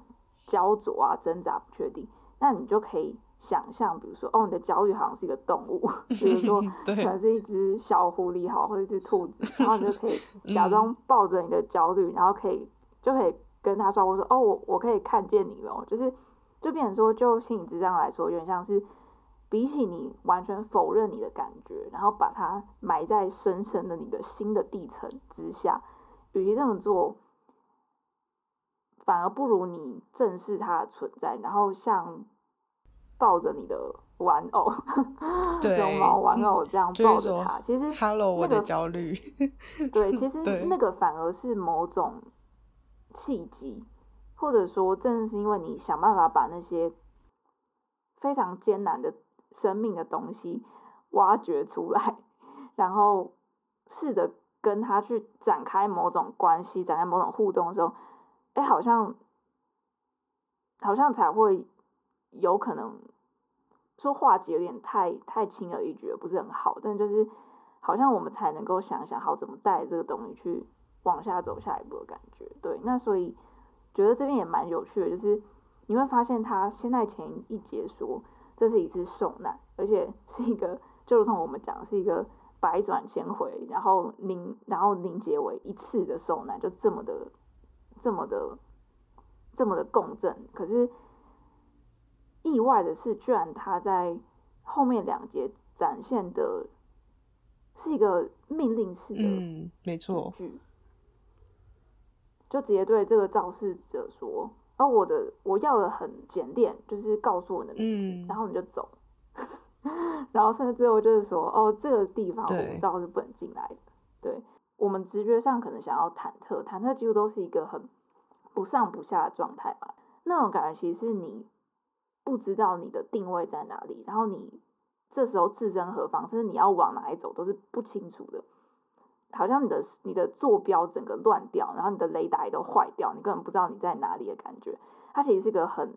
焦灼啊、挣扎、不确定，那你就可以。想象，比如说，哦，你的焦虑好像是一个动物，*laughs* 比如说，*laughs* 可能是一只小狐狸，好，或者一只兔子，然后你就可以假装抱着你的焦虑，然后可以就可以跟他说，我说，哦，我我可以看见你了，就是就变成说，就心理智障来说，有点像是比起你完全否认你的感觉，然后把它埋在深深的你的心的地层之下，与其这么做，反而不如你正视它的存在，然后像。抱着你的玩偶，*laughs* 绒毛玩偶这样抱着它，其实 Hello，我的焦虑，对，其实那个反而是某种契机，或者说正是因为你想办法把那些非常艰难的生命的东西挖掘出来，然后试着跟他去展开某种关系，展开某种互动的时候，哎，好像好像才会。有可能说化解有点太太轻而易举，不是很好。但就是好像我们才能够想想好怎么带这个东西去往下走下一步的感觉。对，那所以觉得这边也蛮有趣的，就是你会发现他现在前一节说这是一次受难，而且 *laughs* 是一个就如同我们讲是一个百转千回，然后凝然后凝结为一次的受难，就这么的这么的这么的共振，可是意外的是，居然他在后面两节展现的是一个命令式的，嗯，没错，就直接对这个肇事者说：“哦，我的我要的很简练，就是告诉我的名字，然后你就走。*laughs* ”然后甚至最后就是说：“哦，这个地方我们知道是不能进来的。”对我们直觉上可能想要忐忑，忐忑几乎都是一个很不上不下的状态嘛。那种感觉其实是你不知道你的定位在哪里，然后你这时候置身何方，甚至你要往哪里走都是不清楚的。好像你的你的坐标整个乱掉，然后你的雷达也都坏掉，你根本不知道你在哪里的感觉。它其实是个很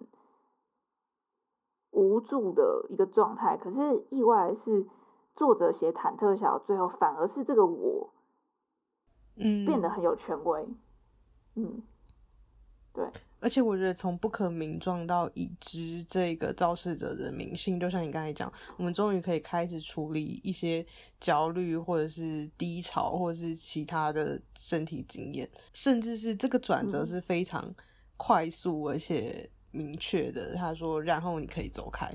无助的一个状态。可是意外是，作者写忐忑小，最后反而是这个我，嗯，变得很有权威，嗯。对，而且我觉得从不可名状到已知这个肇事者的名姓，就像你刚才讲，我们终于可以开始处理一些焦虑，或者是低潮，或者是其他的身体经验，甚至是这个转折是非常快速而且明确的。他说：“然后你可以走开。”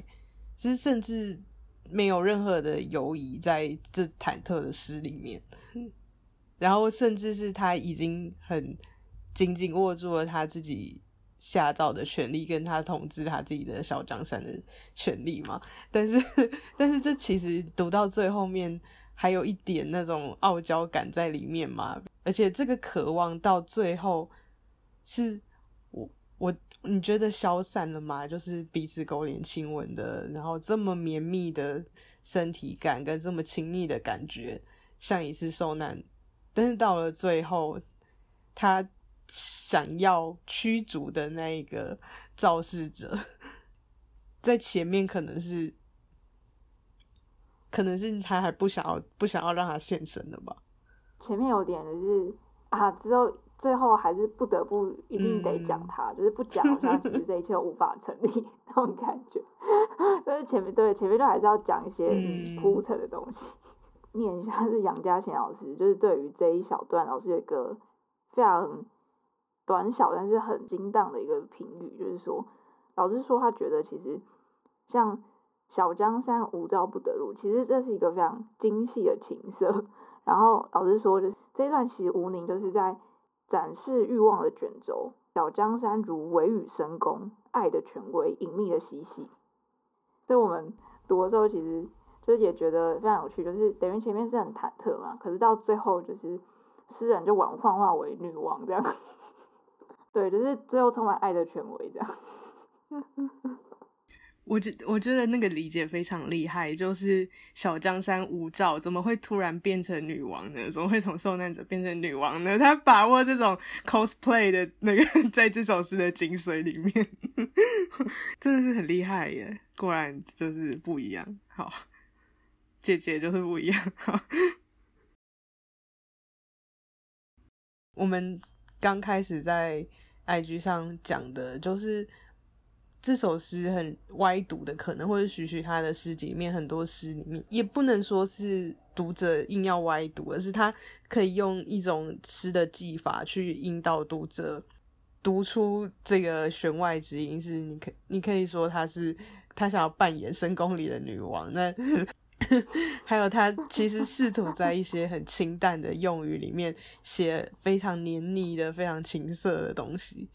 其实甚至没有任何的犹疑在这忐忑的诗里面，然后甚至是他已经很。紧紧握住了他自己下诏的权利，跟他统治他自己的小江山的权利嘛。但是，*laughs* 但是这其实读到最后面，还有一点那种傲娇感在里面嘛。而且，这个渴望到最后，是我我你觉得消散了吗？就是彼此勾连亲吻的，然后这么绵密的身体感跟这么亲密的感觉，像一次受难。但是到了最后，他。想要驱逐的那一个肇事者，*laughs* 在前面可能是，可能是他还不想要不想要让他现身的吧。前面有点就是啊，之后最后还是不得不一定得讲他，就是不讲好像其实这一切无法成立 *laughs* 那种感觉。但是前面对前面都还是要讲一些铺陈的东西。念一下是杨家贤老师，就是对于这一小段，老师有一个非常。短小但是很精当的一个评语，就是说，老师说他觉得其实像小江山无招不得入，其实这是一个非常精细的情色。然后老师说，就是这一段其实吴宁就是在展示欲望的卷轴，小江山如微雨深宫，爱的权威隐秘的嬉戏。所以我们读的时候，其实就是也觉得非常有趣，就是等于前面是很忐忑嘛，可是到最后就是诗人就往幻化为女王这样。对，就是最后充满爱的权威这样。*laughs* 我觉我觉得那个理解非常厉害，就是小江山无照，怎么会突然变成女王呢？怎么会从受难者变成女王呢？他把握这种 cosplay 的那个，*laughs* 在这首诗的精髓里面，真的是很厉害耶！果然就是不一样。好，姐姐就是不一样。好，我们刚开始在。IG 上讲的就是这首诗很歪读的可能，或者许许他的诗集里面很多诗里面，也不能说是读者硬要歪读，而是他可以用一种诗的技法去引导读者读出这个弦外之音。是你可你可以说他是他想要扮演深宫里的女王，那。*laughs* 还有，他其实试图在一些很清淡的用语里面写非常黏腻的、非常情色的东西。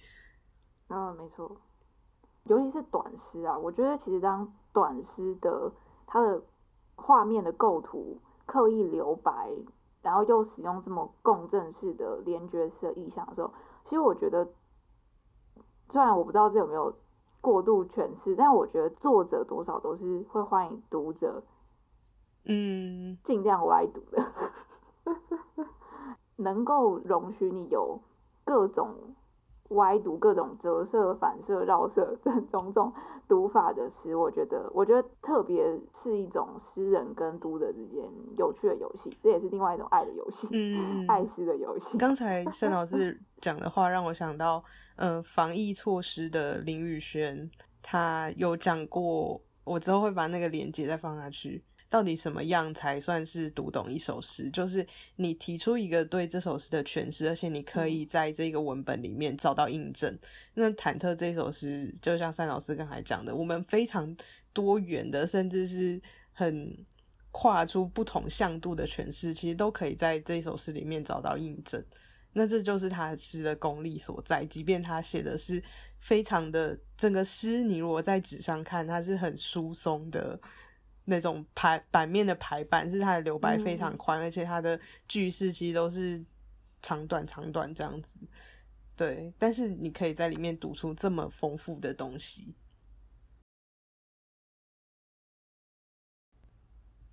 嗯，没错，尤其是短诗啊，我觉得其实当短诗的它的画面的构图刻意留白，然后又使用这么共振式的连觉式的意象的时候，其实我觉得，虽然我不知道这有没有过度诠释，但我觉得作者多少都是会欢迎读者。嗯，尽量歪读的，*laughs* 能够容许你有各种歪读、各种折射、反射、绕射这种种读法的诗，我觉得，我觉得特别是一种诗人跟读者之间有趣的游戏，这也是另外一种爱的游戏，嗯，*laughs* 爱诗的游戏。刚才盛老师讲的话让我想到，嗯，防疫措施的林宇轩，他有讲过，我之后会把那个链接再放下去。到底什么样才算是读懂一首诗？就是你提出一个对这首诗的诠释，而且你可以在这个文本里面找到印证。那忐忑这首诗，就像单老师刚才讲的，我们非常多元的，甚至是很跨出不同向度的诠释，其实都可以在这首诗里面找到印证。那这就是他诗的功力所在，即便他写的是非常的整个诗，你如果在纸上看，它是很疏松的那种排版面的排版，是它的留白非常宽，而且它的句式其实都是长短长短这样子。对，但是你可以在里面读出这么丰富的东西。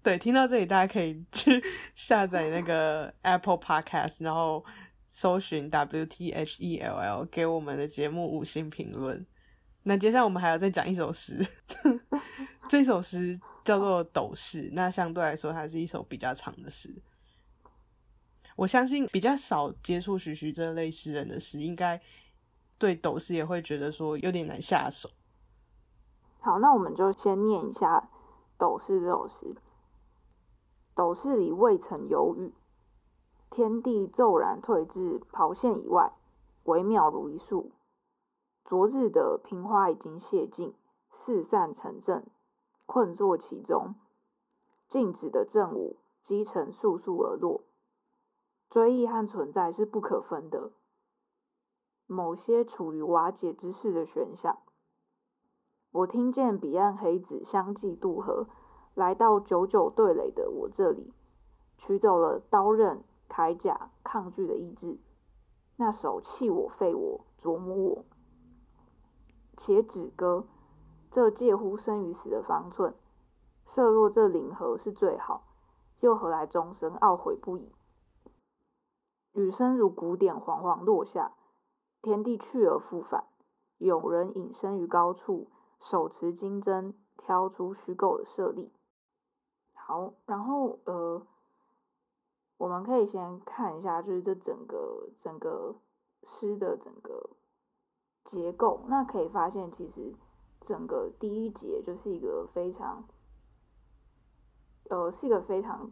对，听到这里，大家可以 *laughs* 去下载那个 *laughs* Apple Podcast，然后。搜寻 W T H E L L 给我们的节目五星评论。那接下来我们还要再讲一首诗，*laughs* 这首诗叫做《斗士》。那相对来说，它是一首比较长的诗。我相信比较少接触徐徐这类诗人的诗，应该对斗士也会觉得说有点难下手。好，那我们就先念一下《斗士》这首诗。斗士里未曾有雨。天地骤然退至袍线以外，惟妙如一束。昨日的平花已经谢尽，四散成阵，困坐其中。静止的正午，积尘簌簌而落。追忆和存在是不可分的。某些处于瓦解之势的选项。我听见彼岸黑子相继渡河，来到久久对垒的我这里，取走了刀刃。铠甲抗拒的意志，那手弃我废我琢磨我，且止歌，这介乎生与死的方寸，设若这灵核是最好，又何来终生懊悔不已？雨声如鼓点惶惶落下，天地去而复返，有人隐身于高处，手持金针挑出虚构的舍利。好，然后呃。我们可以先看一下，就是这整个整个诗的整个结构。那可以发现，其实整个第一节就是一个非常，呃，是一个非常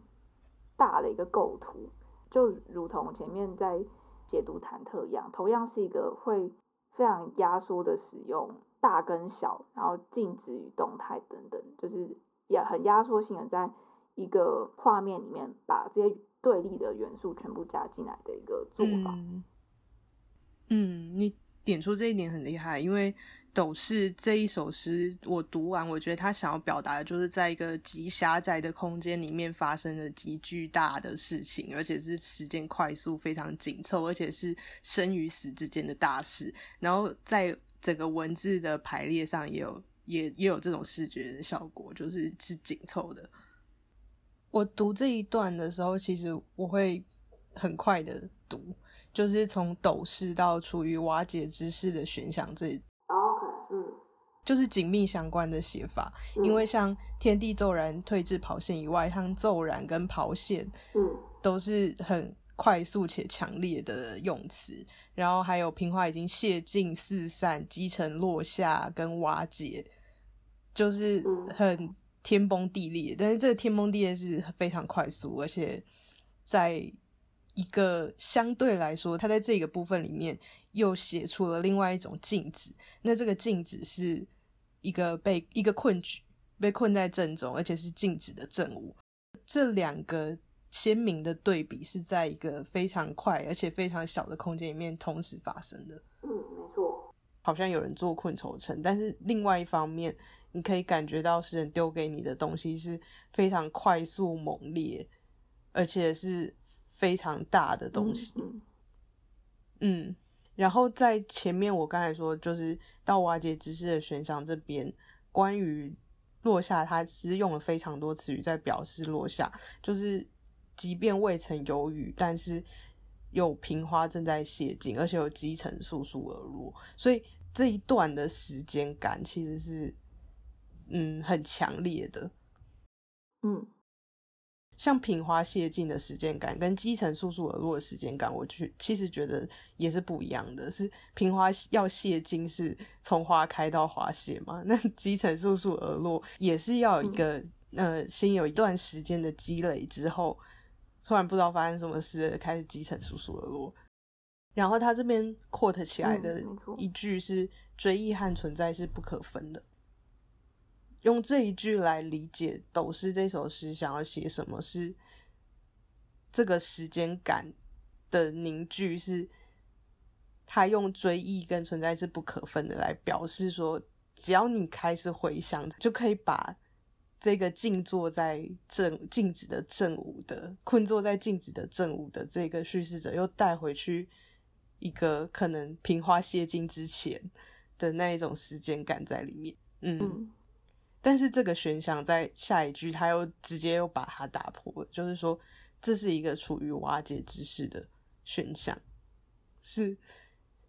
大的一个构图，就如同前面在解读忐忑一样，同样是一个会非常压缩的使用大跟小，然后静止与动态等等，就是也很压缩性的在一个画面里面把这些。对立的元素全部加进来的一个做法。嗯，你点出这一点很厉害，因为斗士这一首诗，我读完，我觉得他想要表达的就是在一个极狭窄的空间里面发生了极巨大的事情，而且是时间快速、非常紧凑，而且是生与死之间的大事。然后在整个文字的排列上，也有也也有这种视觉的效果，就是是紧凑的。我读这一段的时候，其实我会很快的读，就是从斗士到处于瓦解之势的悬想这，就是紧密相关的写法。因为像天地骤然退至跑线以外，像骤然跟跑线，嗯，都是很快速且强烈的用词。然后还有平花已经泄尽四散，积尘落下跟瓦解，就是很。天崩地裂，但是这个天崩地裂是非常快速，而且在一个相对来说，它在这个部分里面又写出了另外一种静止。那这个静止是一个被一个困局，被困在正中，而且是静止的正午。这两个鲜明的对比是在一个非常快而且非常小的空间里面同时发生的。嗯，没错，好像有人做困愁城，但是另外一方面。你可以感觉到诗人丢给你的东西是非常快速、猛烈，而且是非常大的东西。嗯，然后在前面我刚才说，就是到瓦解之势的悬赏这边，关于落下，他其实用了非常多词语在表示落下，就是即便未曾有雨，但是有平花正在谢尽，而且有积尘簌簌而落，所以这一段的时间感其实是。嗯，很强烈的，嗯，像品花谢尽的时间感，跟积尘簌簌而落的时间感，我去其实觉得也是不一样的。是品花要谢尽，是从花开到花谢嘛？那积尘簌簌而落，也是要有一个呃，先有一段时间的积累之后，突然不知道发生什么事，开始积成簌簌而落。然后他这边 quote 起来的一句是“追忆和存在是不可分的”。用这一句来理解斗士这首诗想要写什么？是这个时间感的凝聚，是他用追忆跟存在是不可分的来表示说，只要你开始回想，就可以把这个静坐在正静止的正午的困坐在静止的正午的这个叙事者，又带回去一个可能平花谢尽之前的那一种时间感在里面，嗯。但是这个选项在下一句，他又直接又把它打破，就是说这是一个处于瓦解之势的选项，是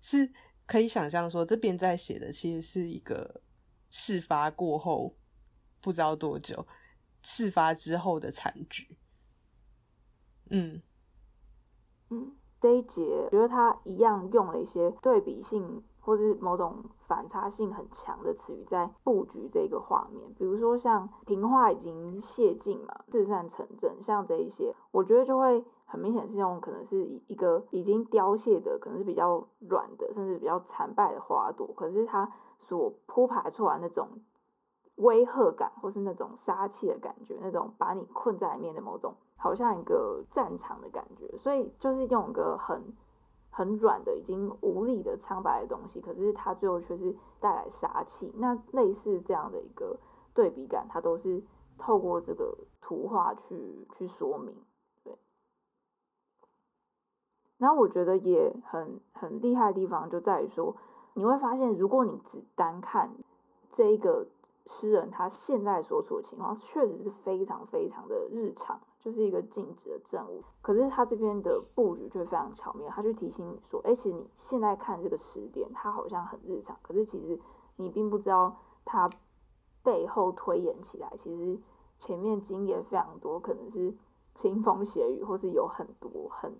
是可以想象说这边在写的其实是一个事发过后不知道多久，事发之后的惨剧。嗯嗯，这一节我觉得他一样用了一些对比性。或是某种反差性很强的词语在布局这个画面，比如说像平话已经谢尽嘛，至善成正，像这一些，我觉得就会很明显是用可能是一个已经凋谢的，可能是比较软的，甚至比较残败的花朵，可是它所铺排出来那种威吓感，或是那种杀气的感觉，那种把你困在里面的某种，好像一个战场的感觉，所以就是用一个很。很软的、已经无力的苍白的东西，可是它最后却是带来杀气。那类似这样的一个对比感，它都是透过这个图画去去说明。对。然后我觉得也很很厉害的地方就在于说，你会发现，如果你只单看这一个诗人他现在所处的情况，确实是非常非常的日常。就是一个静止的正物，可是他这边的布局却非常巧妙，他就提醒你说，哎，其实你现在看这个时点，它好像很日常，可是其实你并不知道它背后推演起来，其实前面经验非常多，可能是腥风血雨，或是有很多很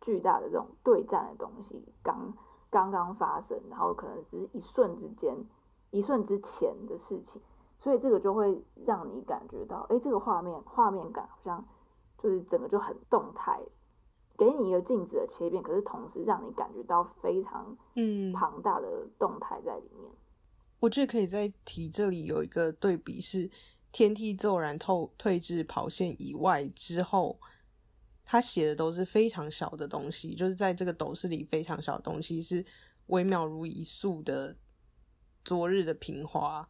巨大的这种对战的东西刚刚刚发生，然后可能只是一瞬之间、一瞬之前的事情。所以这个就会让你感觉到，哎，这个画面画面感好像就是整个就很动态，给你一个静止的切片，可是同时让你感觉到非常嗯庞大的动态在里面。我觉得可以在提这里有一个对比是，天梯骤然透退至跑线以外之后，他写的都是非常小的东西，就是在这个斗室里非常小的东西是微妙如一粟的昨日的平花。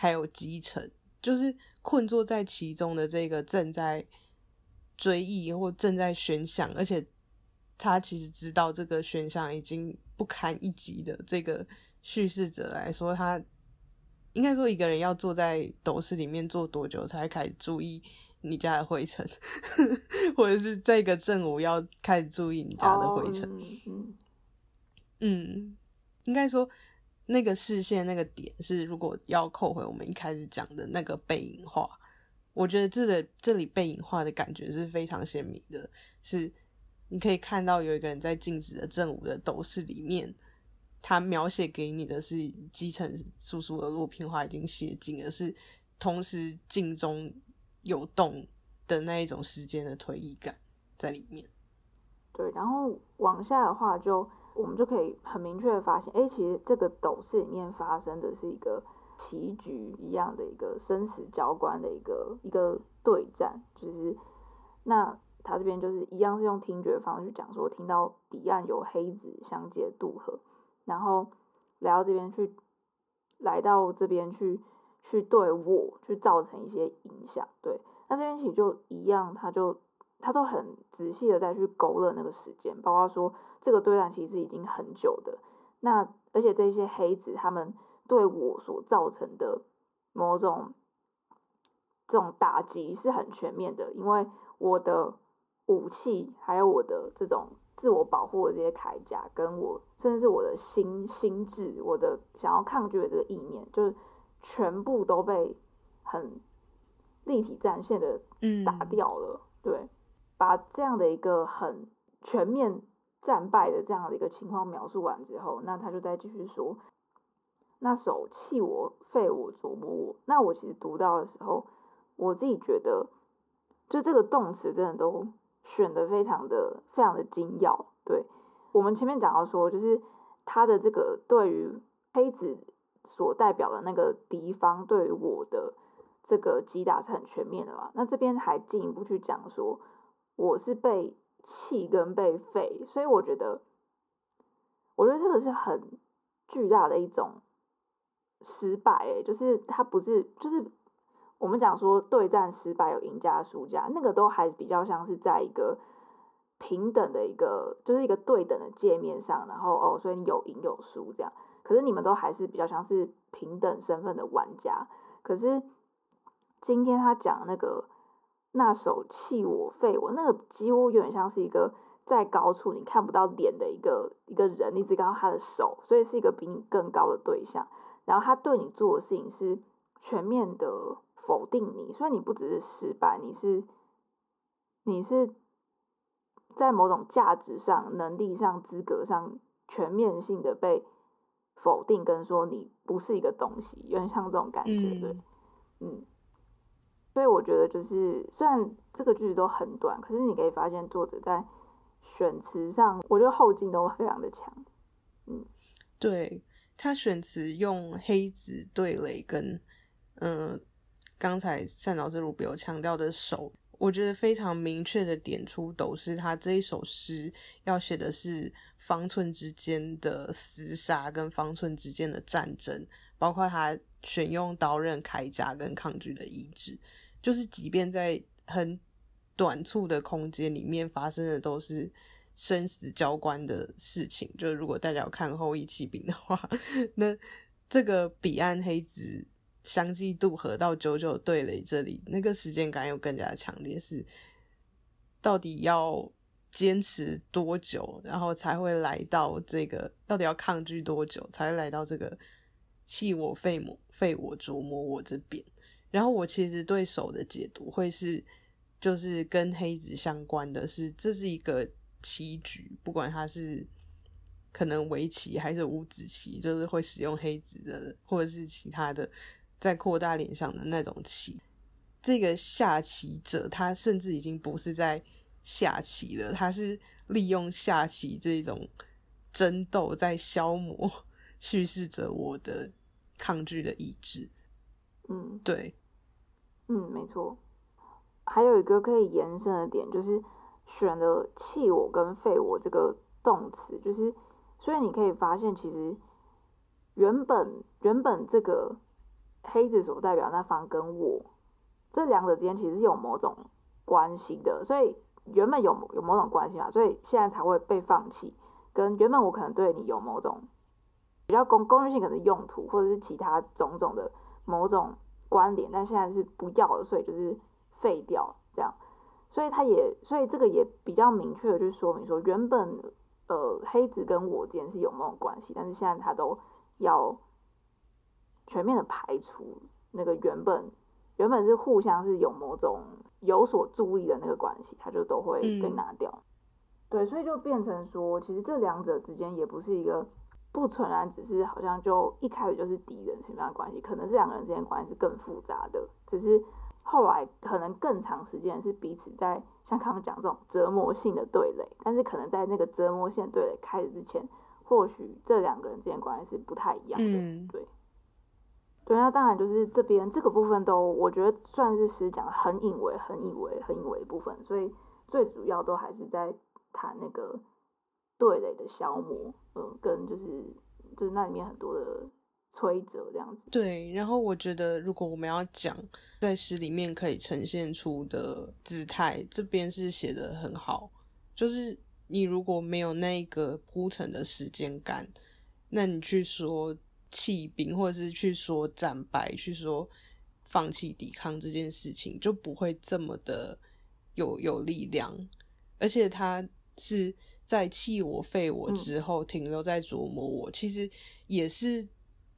还有基层，就是困坐在其中的这个正在追忆或正在悬想，而且他其实知道这个悬想已经不堪一击的这个叙事者来说，他应该说一个人要坐在斗室里面坐多久才开始注意你家的灰尘，*laughs* 或者是这个正午要开始注意你家的灰尘？嗯，应该说。那个视线那个点是，如果要扣回我们一开始讲的那个背影画，我觉得这个这里背影画的感觉是非常鲜明的。是你可以看到有一个人在静止的正午的斗室里面，他描写给你的是基层叔叔的落平画已经写尽，而是同时镜中有动的那一种时间的推移感在里面。对，然后往下的话就。我们就可以很明确的发现，哎，其实这个斗室里面发生的是一个棋局一样的一个生死交关的一个一个对战，就是那他这边就是一样是用听觉方式去讲，说听到彼岸有黑子相接渡河，然后来到这边去，来到这边去去对我去造成一些影响，对，那这边其实就一样，他就。他都很仔细的再去勾勒那个时间，包括说这个对战其实已经很久的。那而且这些黑子他们对我所造成的某种这种打击是很全面的，因为我的武器还有我的这种自我保护的这些铠甲，跟我甚至是我的心心智，我的想要抗拒的这个意念，就是全部都被很立体战线的打掉了，对。把这样的一个很全面战败的这样的一个情况描述完之后，那他就再继续说，那手弃我废我琢磨我。那我其实读到的时候，我自己觉得，就这个动词真的都选的非常的非常的精要。对我们前面讲到说，就是他的这个对于黑子所代表的那个敌方对于我的这个击打是很全面的嘛。那这边还进一步去讲说，我是被气跟被废，所以我觉得，我觉得这个是很巨大的一种失败，哎，就是他不是就是。我们讲说对战失败有赢家输家，那个都还比较像是在一个平等的一个，就是一个对等的界面上，然后哦，所以你有赢有输这样。可是你们都还是比较像是平等身份的玩家。可是今天他讲那个那手弃我废我，那个几乎有点像是一个在高处你看不到脸的一个一个人，你只看到他的手，所以是一个比你更高的对象。然后他对你做的事情是全面的。否定你，所以你不只是失败，你是你是在某种价值上、能力上、资格上全面性的被否定，跟说你不是一个东西，有点像这种感觉，对，嗯。所以我觉得就是，虽然这个句子都很短，可是你可以发现作者在选词上，我觉得后劲都非常的强。嗯，对他选词用黑子对垒跟嗯。刚才单老师如比有强调的手，我觉得非常明确的点出斗士他这一首诗要写的是方寸之间的厮杀跟方寸之间的战争，包括他选用刀刃铠甲跟抗拒的意志，就是即便在很短促的空间里面发生的都是生死交关的事情。就如果大家有看后羿骑兵的话，那这个彼岸黑子。相继渡河到九九对垒这里，那个时间感又更加强烈。是到底要坚持多久，然后才会来到这个？到底要抗拒多久，才会来到这个弃我废我废我琢磨我这边？然后我其实对手的解读会是，就是跟黑子相关的是，这是一个棋局，不管他是可能围棋还是五子棋，就是会使用黑子的，或者是其他的。在扩大联想的那种棋，这个下棋者他甚至已经不是在下棋了，他是利用下棋这种争斗在消磨 *laughs* 叙事者我的抗拒的意志。嗯，对，嗯，没错。还有一个可以延伸的点，就是选的弃我跟废我这个动词，就是所以你可以发现，其实原本原本这个。黑子所代表那方跟我这两者之间其实是有某种关系的，所以原本有有某种关系嘛，所以现在才会被放弃。跟原本我可能对你有某种比较公公益性可能用途，或者是其他种种的某种关联，但现在是不要了，所以就是废掉这样。所以他也，所以这个也比较明确的去说明说，原本呃黑子跟我之间是有某种关系，但是现在他都要。全面的排除那个原本原本是互相是有某种有所注意的那个关系，他就都会被拿掉。对，所以就变成说，其实这两者之间也不是一个不纯然只是好像就一开始就是敌人什么样的关系，可能这两个人之间关系是更复杂的，只是后来可能更长时间是彼此在像刚刚讲这种折磨性的对垒，但是可能在那个折磨性对垒开始之前，或许这两个人之间关系是不太一样的，对。对，那当然就是这边这个部分都，我觉得算是实讲很隐微、很隐微、很隐微的部分，所以最主要都还是在谈那个对垒的消磨，嗯，跟就是就是那里面很多的摧折这样子。对，然后我觉得如果我们要讲在诗里面可以呈现出的姿态，这边是写的很好，就是你如果没有那个铺陈的时间感，那你去说。弃兵，或者是去说战败，去说放弃抵抗这件事情，就不会这么的有有力量。而且他是在弃我废我之后，停留在琢磨我，其实也是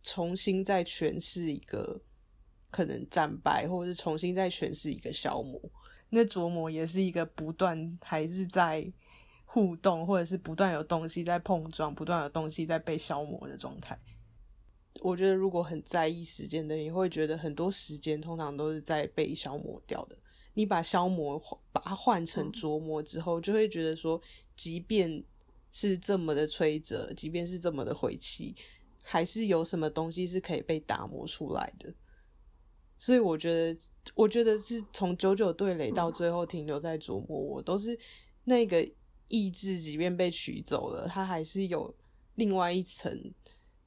重新在诠释一个可能战败，或者是重新在诠释一个消磨。那琢磨也是一个不断还是在互动，或者是不断有东西在碰撞，不断有东西在被消磨的状态。我觉得如果很在意时间的你，会觉得很多时间通常都是在被消磨掉的。你把消磨把它换成琢磨之后，就会觉得说，即便是这么的摧折，即便是这么的晦气，还是有什么东西是可以被打磨出来的。所以我觉得，我觉得是从九九对垒到最后停留在琢磨，我都是那个意志，即便被取走了，它还是有另外一层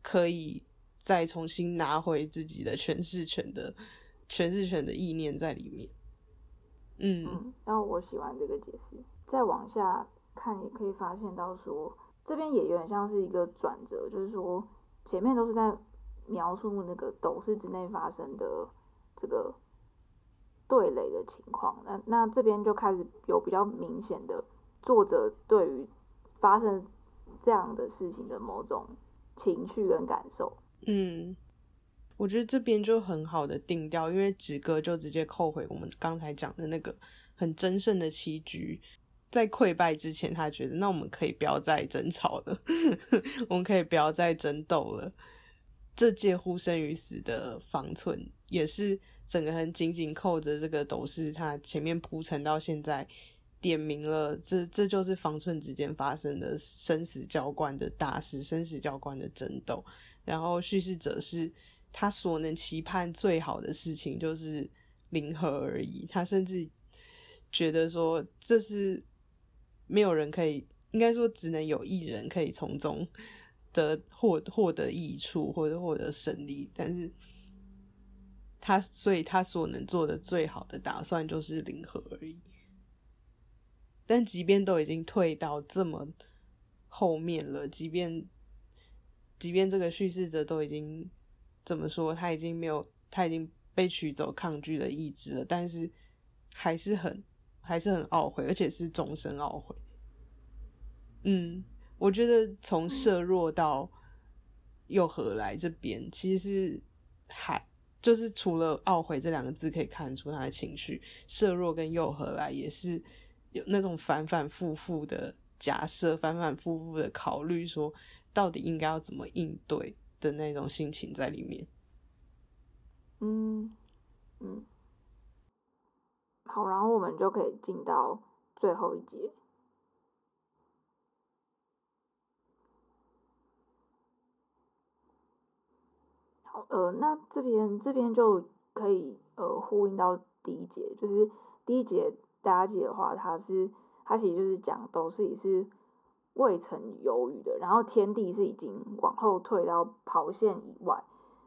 可以再重新拿回自己的诠释权的诠释权的意念在里面。嗯，然后我喜欢这个解释。再往下看，也可以发现到说，这边也有点像是一个转折，就是说前面都是在描述那个斗室之内发生的这个对垒的情况，那那这边就开始有比较明显的作者对于发生这样的事情的某种情绪跟感受。嗯。我觉得这边就很好的定调，因为纸哥就直接扣回我们刚才讲的那个很真胜的棋局，在溃败之前，他觉得那我们可以不要再争吵了，*laughs* 我们可以不要再争斗了。这介乎生与死的方寸，也是整个很紧紧扣着这个斗士，他前面铺陈到现在，点明了这这就是方寸之间发生的生死交关的大事，生死交关的争斗。然后叙事者是。他所能期盼最好的事情就是零和而已。他甚至觉得说，这是没有人可以，应该说只能有一人可以从中得获获得益处或者获得胜利。但是，他所以他所能做的最好的打算就是零和而已。但即便都已经退到这么后面了，即便即便这个叙事者都已经。怎么说？他已经没有，他已经被取走抗拒的意志了，但是还是很，还是很懊悔，而且是终身懊悔。嗯，我觉得从设弱到又何来这边，其实是还就是除了懊悔这两个字可以看出他的情绪，设弱跟又何来也是有那种反反复复的假设，反反复复的考虑，说到底应该要怎么应对。的那种心情在里面，嗯嗯，好，然后我们就可以进到最后一节。好，呃，那这边这边就可以呃呼应到第一节，就是第一节大家记得话，它是它其实就是讲都是也是。未曾犹豫的，然后天地是已经往后退到跑线以外，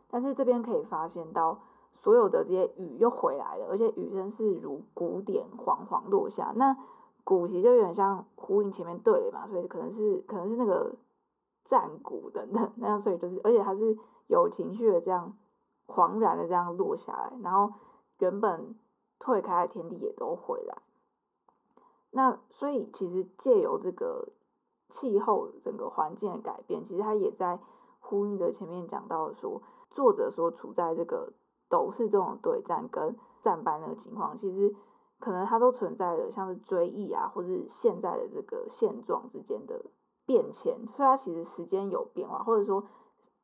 但是这边可以发现到所有的这些雨又回来了，而且雨声是如鼓点缓缓落下。那鼓其实就有点像呼应前面对的嘛，所以可能是可能是那个战鼓等等，那样所以就是而且它是有情绪的这样恍然的这样落下来，然后原本退开的天地也都回来。那所以其实借由这个。气候整个环境的改变，其实他也在呼应着前面讲到说，作者说处在这个斗士这种对战跟战败那个情况，其实可能它都存在着像是追忆啊，或是现在的这个现状之间的变迁，所以它其实时间有变化，或者说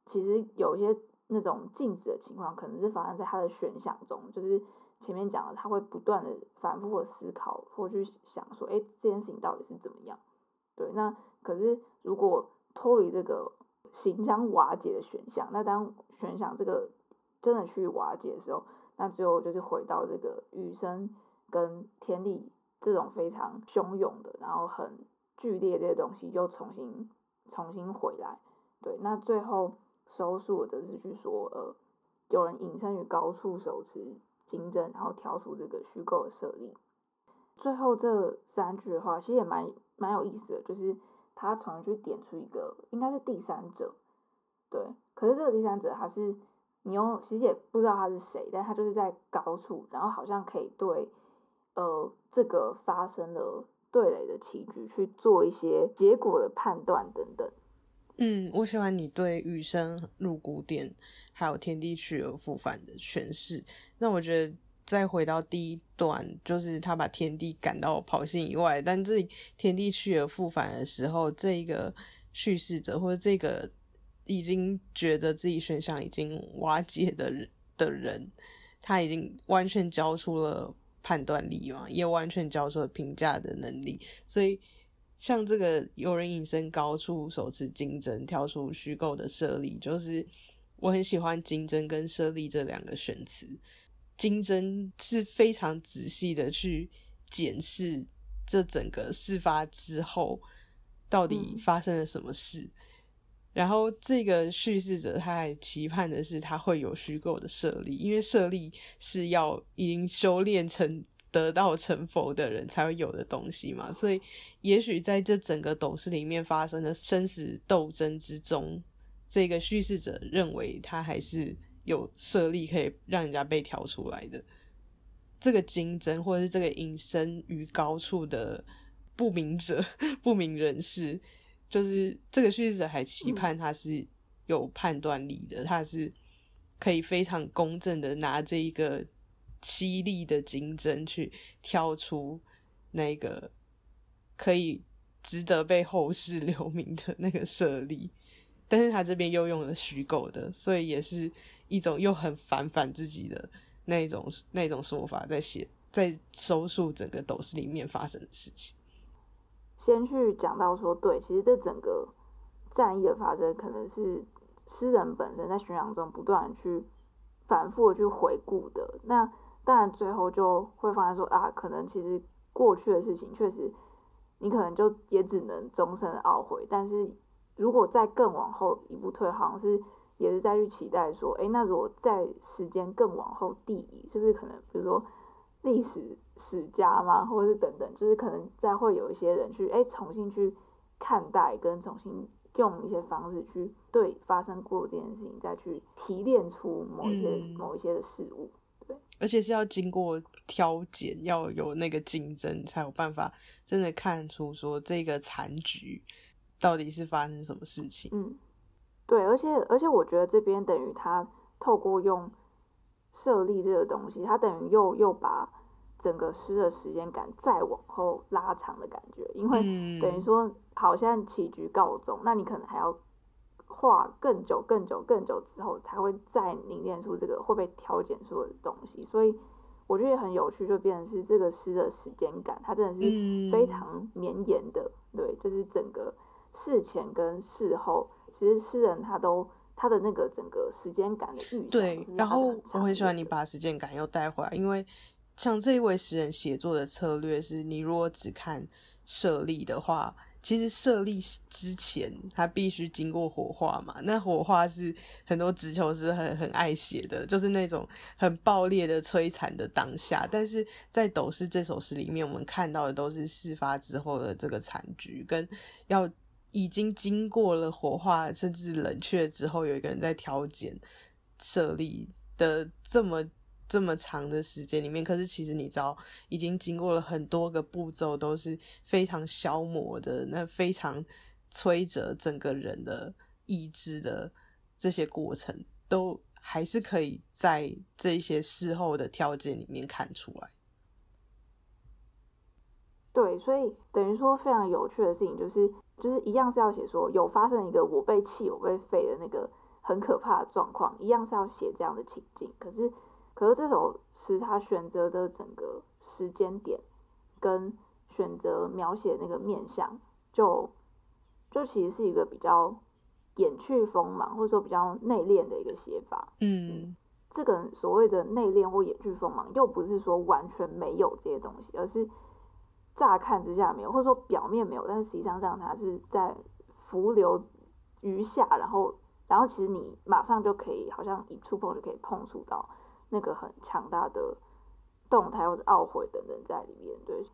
其实有一些那种静止的情况，可能是发生在他的选想中，就是前面讲了，他会不断的反复的思考，或去想说，哎，这件事情到底是怎么样？对，那。可是，如果脱离这个行将瓦解的选项，那当选项这个真的去瓦解的时候，那最后就是回到这个雨声跟天地这种非常汹涌的，然后很剧烈这些东西，又重新重新回来。对，那最后收束则是去说，呃，有人隐身于高处，手持金针，然后跳出这个虚构的设立。最后这三句的话其实也蛮蛮有意思的，就是。他从去点出一个，应该是第三者，对。可是这个第三者，他是你用，其实也不知道他是谁，但他就是在高处，然后好像可以对，呃，这个发生了对垒的棋局去做一些结果的判断等等。嗯，我喜欢你对雨声入古典，还有天地去而复返的诠释。那我觉得。再回到第一段，就是他把天地赶到跑线以外，但这天地去而复返的时候，这一个叙事者或者这个已经觉得自己选项已经瓦解的人的人，他已经完全交出了判断力嘛，也完全交出了评价的能力。所以，像这个有人隐身高处手持金针跳出虚构的设立，就是我很喜欢“金针”跟“设立”这两个选词。竞争是非常仔细的去检视这整个事发之后到底发生了什么事。然后这个叙事者他还期盼的是他会有虚构的设立，因为设立是要已经修炼成得道成佛的人才会有的东西嘛，所以也许在这整个斗士里面发生的生死斗争之中，这个叙事者认为他还是有设立可以让人家被挑出来的。这个金针或者是这个隐身于高处的不明者、*laughs* 不明人士。就是这个叙事者还期盼他是有判断力的，他是可以非常公正的拿这一个犀利的金针去挑出那个可以值得被后世留名的那个设立，但是他这边又用了虚构的，所以也是一种又很反反自己的那种那种说法，在写在收束整个斗士里面发生的事情。先去讲到说，对，其实这整个战役的发生，可能是诗人本身在宣扬中不断去反复的去回顾的。那当然最后就会发现说，啊，可能其实过去的事情确实，你可能就也只能终身懊悔。但是如果再更往后一步退，好像是也是再去期待说，哎，那如果在时间更往后递移，是不是可能，比如说？历史史家嘛，或者是等等，就是可能再会有一些人去哎重新去看待，跟重新用一些方式去对发生过这件事情再去提炼出某一些某一些的事物，对，而且是要经过挑拣，要有那个竞争，才有办法真的看出说这个残局到底是发生什么事情。嗯，对，而且而且我觉得这边等于他透过用。设立这个东西，他等于又又把整个诗的时间感再往后拉长的感觉，因为等于说好像棋局告终，那你可能还要画更久、更久、更久之后，才会再凝练出这个会被挑拣出的东西。所以我觉得很有趣，就变成是这个诗的时间感，它真的是非常绵延的。对，就是整个事前跟事后，其实诗人他都。他的那个整个时间感的预对，然后我很喜欢你把时间感又带回来，因为像这一位诗人写作的策略是，你如果只看设立的话，其实设立之前他必须经过火化嘛，那火化是很多直球是很很爱写的，就是那种很爆裂的摧残的当下，但是在斗士这首诗里面，我们看到的都是事发之后的这个残局跟要。已经经过了火化甚至冷却之后，有一个人在调减设立的这么这么长的时间里面，可是其实你知道，已经经过了很多个步骤，都是非常消磨的，那非常摧折整个人的意志的这些过程，都还是可以在这些事后的条件里面看出来。对，所以等于说非常有趣的事情就是。就是一样是要写说有发生一个我被气我被废的那个很可怕的状况，一样是要写这样的情境。可是，可是这首诗他选择的整个时间点跟选择描写那个面相，就就其实是一个比较掩去锋芒，或者说比较内敛的一个写法。嗯，这个所谓的内敛或掩去锋芒，又不是说完全没有这些东西，而是。乍看之下没有，或者说表面没有，但是实际上让它是在浮流于下，然后，然后其实你马上就可以，好像一触碰就可以碰触到那个很强大的动态或者懊悔等等在里面，对。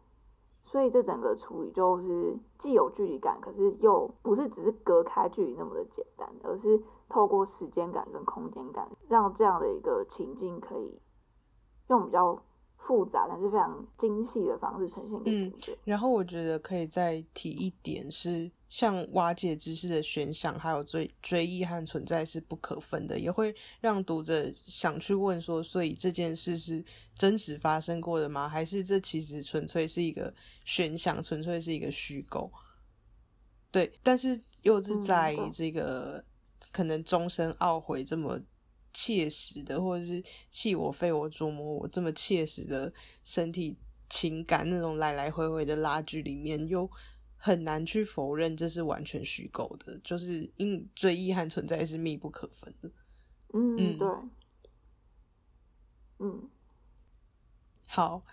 所以这整个处理就是既有距离感，可是又不是只是隔开距离那么的简单，而是透过时间感跟空间感，让这样的一个情境可以用比较。复杂但是非常精细的方式呈现给读者。然后我觉得可以再提一点是，像瓦解知识的选项，还有追追忆和存在是不可分的，也会让读者想去问说：所以这件事是真实发生过的吗？还是这其实纯粹是一个选项，纯粹是一个虚构？对，但是又是在这个可能终身懊悔这么切实的，或者是弃我废我琢磨我这么切实的身体情感那种来来回回的拉锯里面，又很难去否认这是完全虚构的，就是因追忆和存在是密不可分的。嗯，对，嗯，好。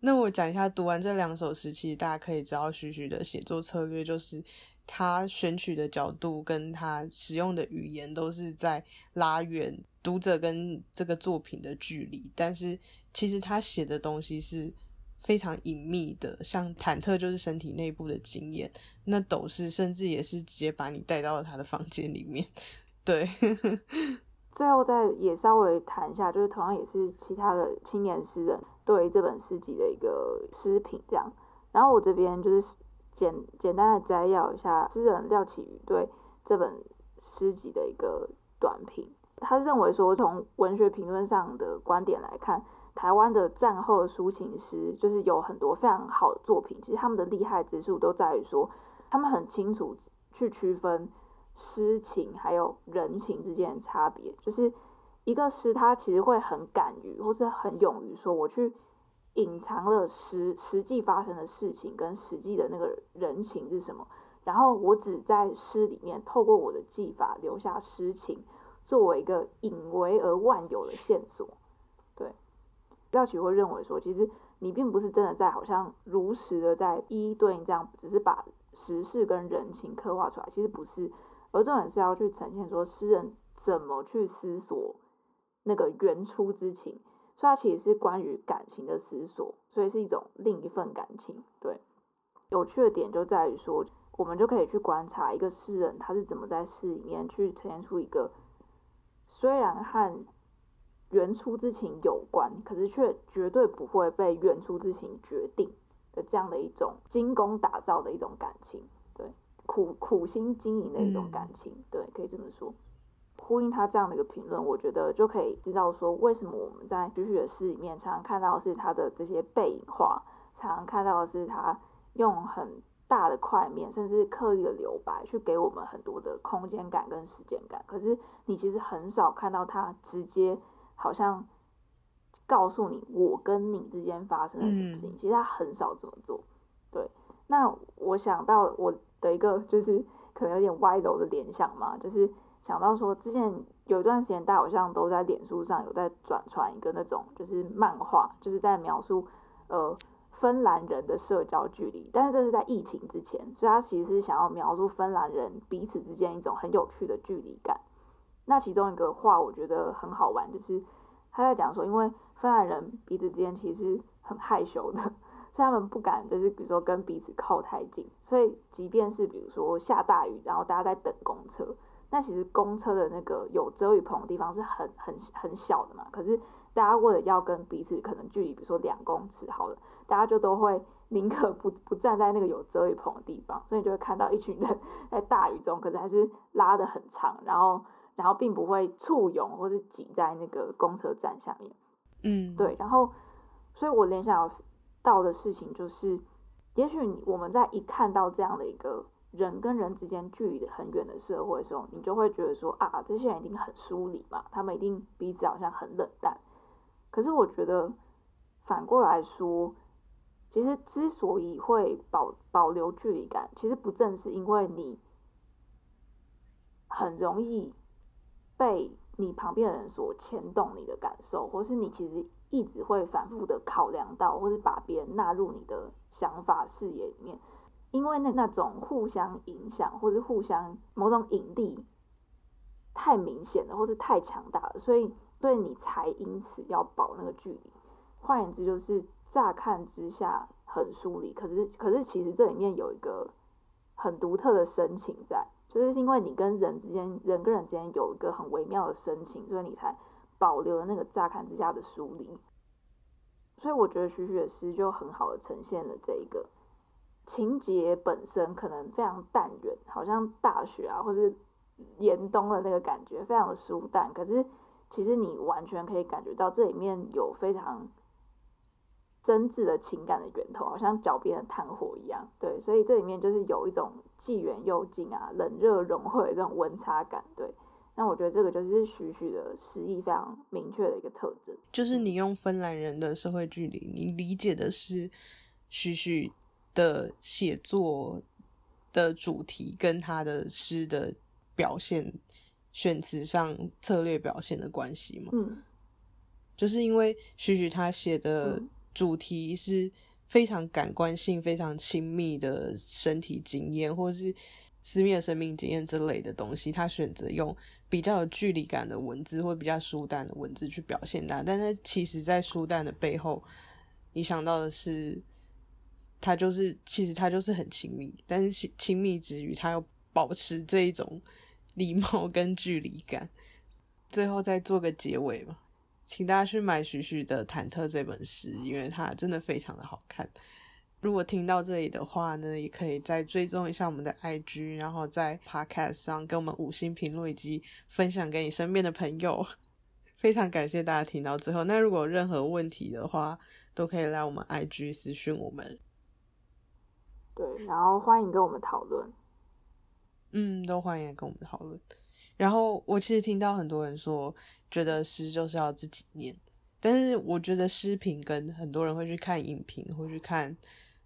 那我讲一下，读完这两首诗，其实大家可以知道，徐徐的写作策略就是他选取的角度跟他使用的语言都是在拉远读者跟这个作品的距离，但是其实他写的东西是非常隐秘的，像忐忑就是身体内部的经验，那斗士甚至也是直接把你带到了他的房间里面，对。*laughs* 最后再也稍微谈一下，就是同样也是其他的青年诗人对这本诗集的一个诗评这样。然后我这边就是简简单的摘要一下诗人廖启宇对这本诗集的一个短评。他认为说，从文学评论上的观点来看，台湾的战后抒情诗就是有很多非常好的作品。其实他们的厉害之处都在于说，他们很清楚去区分。诗情还有人情之间的差别，就是一个诗，他其实会很敢于或是很勇于说，我去隐藏了实实际发生的事情跟实际的那个人情是什么，然后我只在诗里面透过我的技法留下诗情，作为一个隐为而万有的线索。对，廖启会认为说，其实你并不是真的在好像如实的在一一对应这样，只是把时事跟人情刻画出来，其实不是。而重点是要去呈现说诗人怎么去思索那个原初之情，所以它其实是关于感情的思索，所以是一种另一份感情。对，有趣的点就在于说，我们就可以去观察一个诗人他是怎么在诗里面去呈现出一个虽然和原初之情有关，可是却绝对不会被原初之情决定的这样的一种精工打造的一种感情。对苦苦心经营的一种感情，对，可以这么说。呼应他这样的一个评论，我觉得就可以知道说，为什么我们在徐徐的诗里面常常看到是他的这些背影画，常常看到的是他用很大的块面，甚至刻意的留白，去给我们很多的空间感跟时间感。可是你其实很少看到他直接好像告诉你我跟你之间发生了什么事情。其实他很少这么做。对，那我想到我。的一个就是可能有点歪楼的联想嘛，就是想到说之前有一段时间，大家好像都在脸书上有在转传一个那种就是漫画，就是在描述呃芬兰人的社交距离，但是这是在疫情之前，所以他其实是想要描述芬兰人彼此之间一种很有趣的距离感。那其中一个话我觉得很好玩，就是他在讲说，因为芬兰人彼此之间其实很害羞的。所以他们不敢，就是比如说跟彼此靠太近，所以即便是比如说下大雨，然后大家在等公车，那其实公车的那个有遮雨棚的地方是很很很小的嘛。可是大家为了要跟彼此可能距离，比如说两公尺好了，大家就都会宁可不不站在那个有遮雨棚的地方，所以就会看到一群人 *laughs* 在大雨中，可是还是拉的很长，然后然后并不会簇拥或是挤在那个公车站下面。嗯，对，然后所以我联想。到的事情就是，也许我们在一看到这样的一个人跟人之间距离很远的社会的时候，你就会觉得说啊，这些人一定很疏离嘛，他们一定彼此好像很冷淡。可是我觉得反过来说，其实之所以会保保留距离感，其实不正是因为你很容易被你旁边的人所牵动你的感受，或是你其实。一直会反复的考量到，或是把别人纳入你的想法视野里面，因为那那种互相影响，或者互相某种引力太明显了，或是太强大了，所以对你才因此要保那个距离。换言之，就是乍看之下很疏离，可是可是其实这里面有一个很独特的深情在，就是因为你跟人之间，人跟人之间有一个很微妙的深情，所以你才。保留了那个乍看之下的疏离，所以我觉得徐徐的诗就很好的呈现了这一个情节本身可能非常淡远，好像大雪啊，或是严冬的那个感觉，非常的舒淡。可是其实你完全可以感觉到这里面有非常真挚的情感的源头，好像脚边的炭火一样。对，所以这里面就是有一种既远又近啊，冷热融汇的这种温差感。对，那我觉得这个就是徐徐的诗意非常明确的一个特征。就是你用芬兰人的社会距离，你理解的是徐徐的写作的主题跟他的诗的表现、选词上策略表现的关系嘛？嗯，就是因为徐徐他写的主题是非常感官性、非常亲密的身体经验，或是私密的生命经验之类的东西，他选择用比较有距离感的文字，或比较舒淡的文字去表现它。但是其实，在舒淡的背后，你想到的是，他就是其实他就是很亲密，但是亲亲密之余，他要保持这一种 *laughs* 礼貌跟距离感。最后再做个结尾吧。请大家去买徐徐的《忐忑》这本诗，因为它真的非常的好看。如果听到这里的话呢，也可以再追踪一下我们的 IG，然后在 Podcast 上给我们五星评论以及分享给你身边的朋友。非常感谢大家听到最后。那如果有任何问题的话，都可以来我们 IG 私讯我们。对，然后欢迎跟我们讨论。嗯，都欢迎跟我们讨论。然后我其实听到很多人说，觉得诗就是要自己念，但是我觉得诗评跟很多人会去看影评，会去看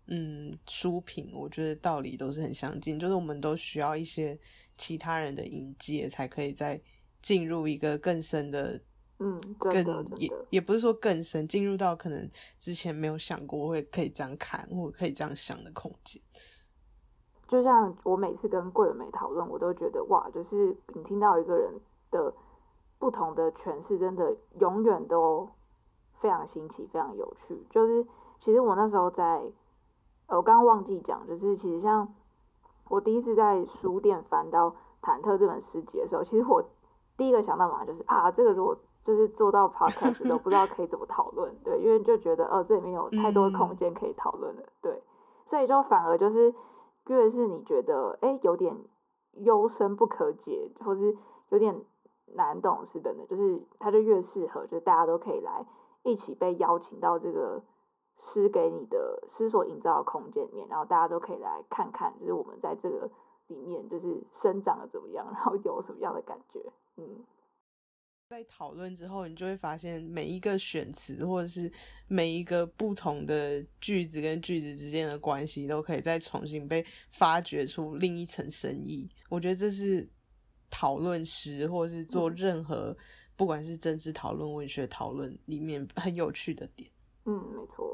嗯书评，我觉得道理都是很相近，就是我们都需要一些其他人的引介，才可以再进入一个更深的，嗯，更也也不是说更深，进入到可能之前没有想过会可以这样看或可以这样想的空间。就像我每次跟桂纶镁讨论，我都觉得哇，就是你听到一个人的不同的诠释，真的永远都非常新奇，非常有趣。就是其实我那时候在，我刚刚忘记讲，就是其实像我第一次在书店翻到《忐忑》这本诗集的时候，其实我第一个想到嘛，就是啊，这个如果就是做到 podcast 都 *laughs* 不知道可以怎么讨论，对，因为就觉得哦，这里面有太多空间可以讨论了，对，所以就反而就是。越是你觉得哎有点幽深不可解，或是有点难懂似的呢，就是它就越适合，就是大家都可以来一起被邀请到这个诗给你的诗所营造的空间里面，然后大家都可以来看看，就是我们在这个里面就是生长的怎么样，然后有什么样的感觉，嗯。在讨论之后，你就会发现每一个选词，或者是每一个不同的句子跟句子之间的关系，都可以再重新被发掘出另一层深意。我觉得这是讨论时，或者是做任何不管是政治讨论、文学讨论里面很有趣的点。嗯，没错。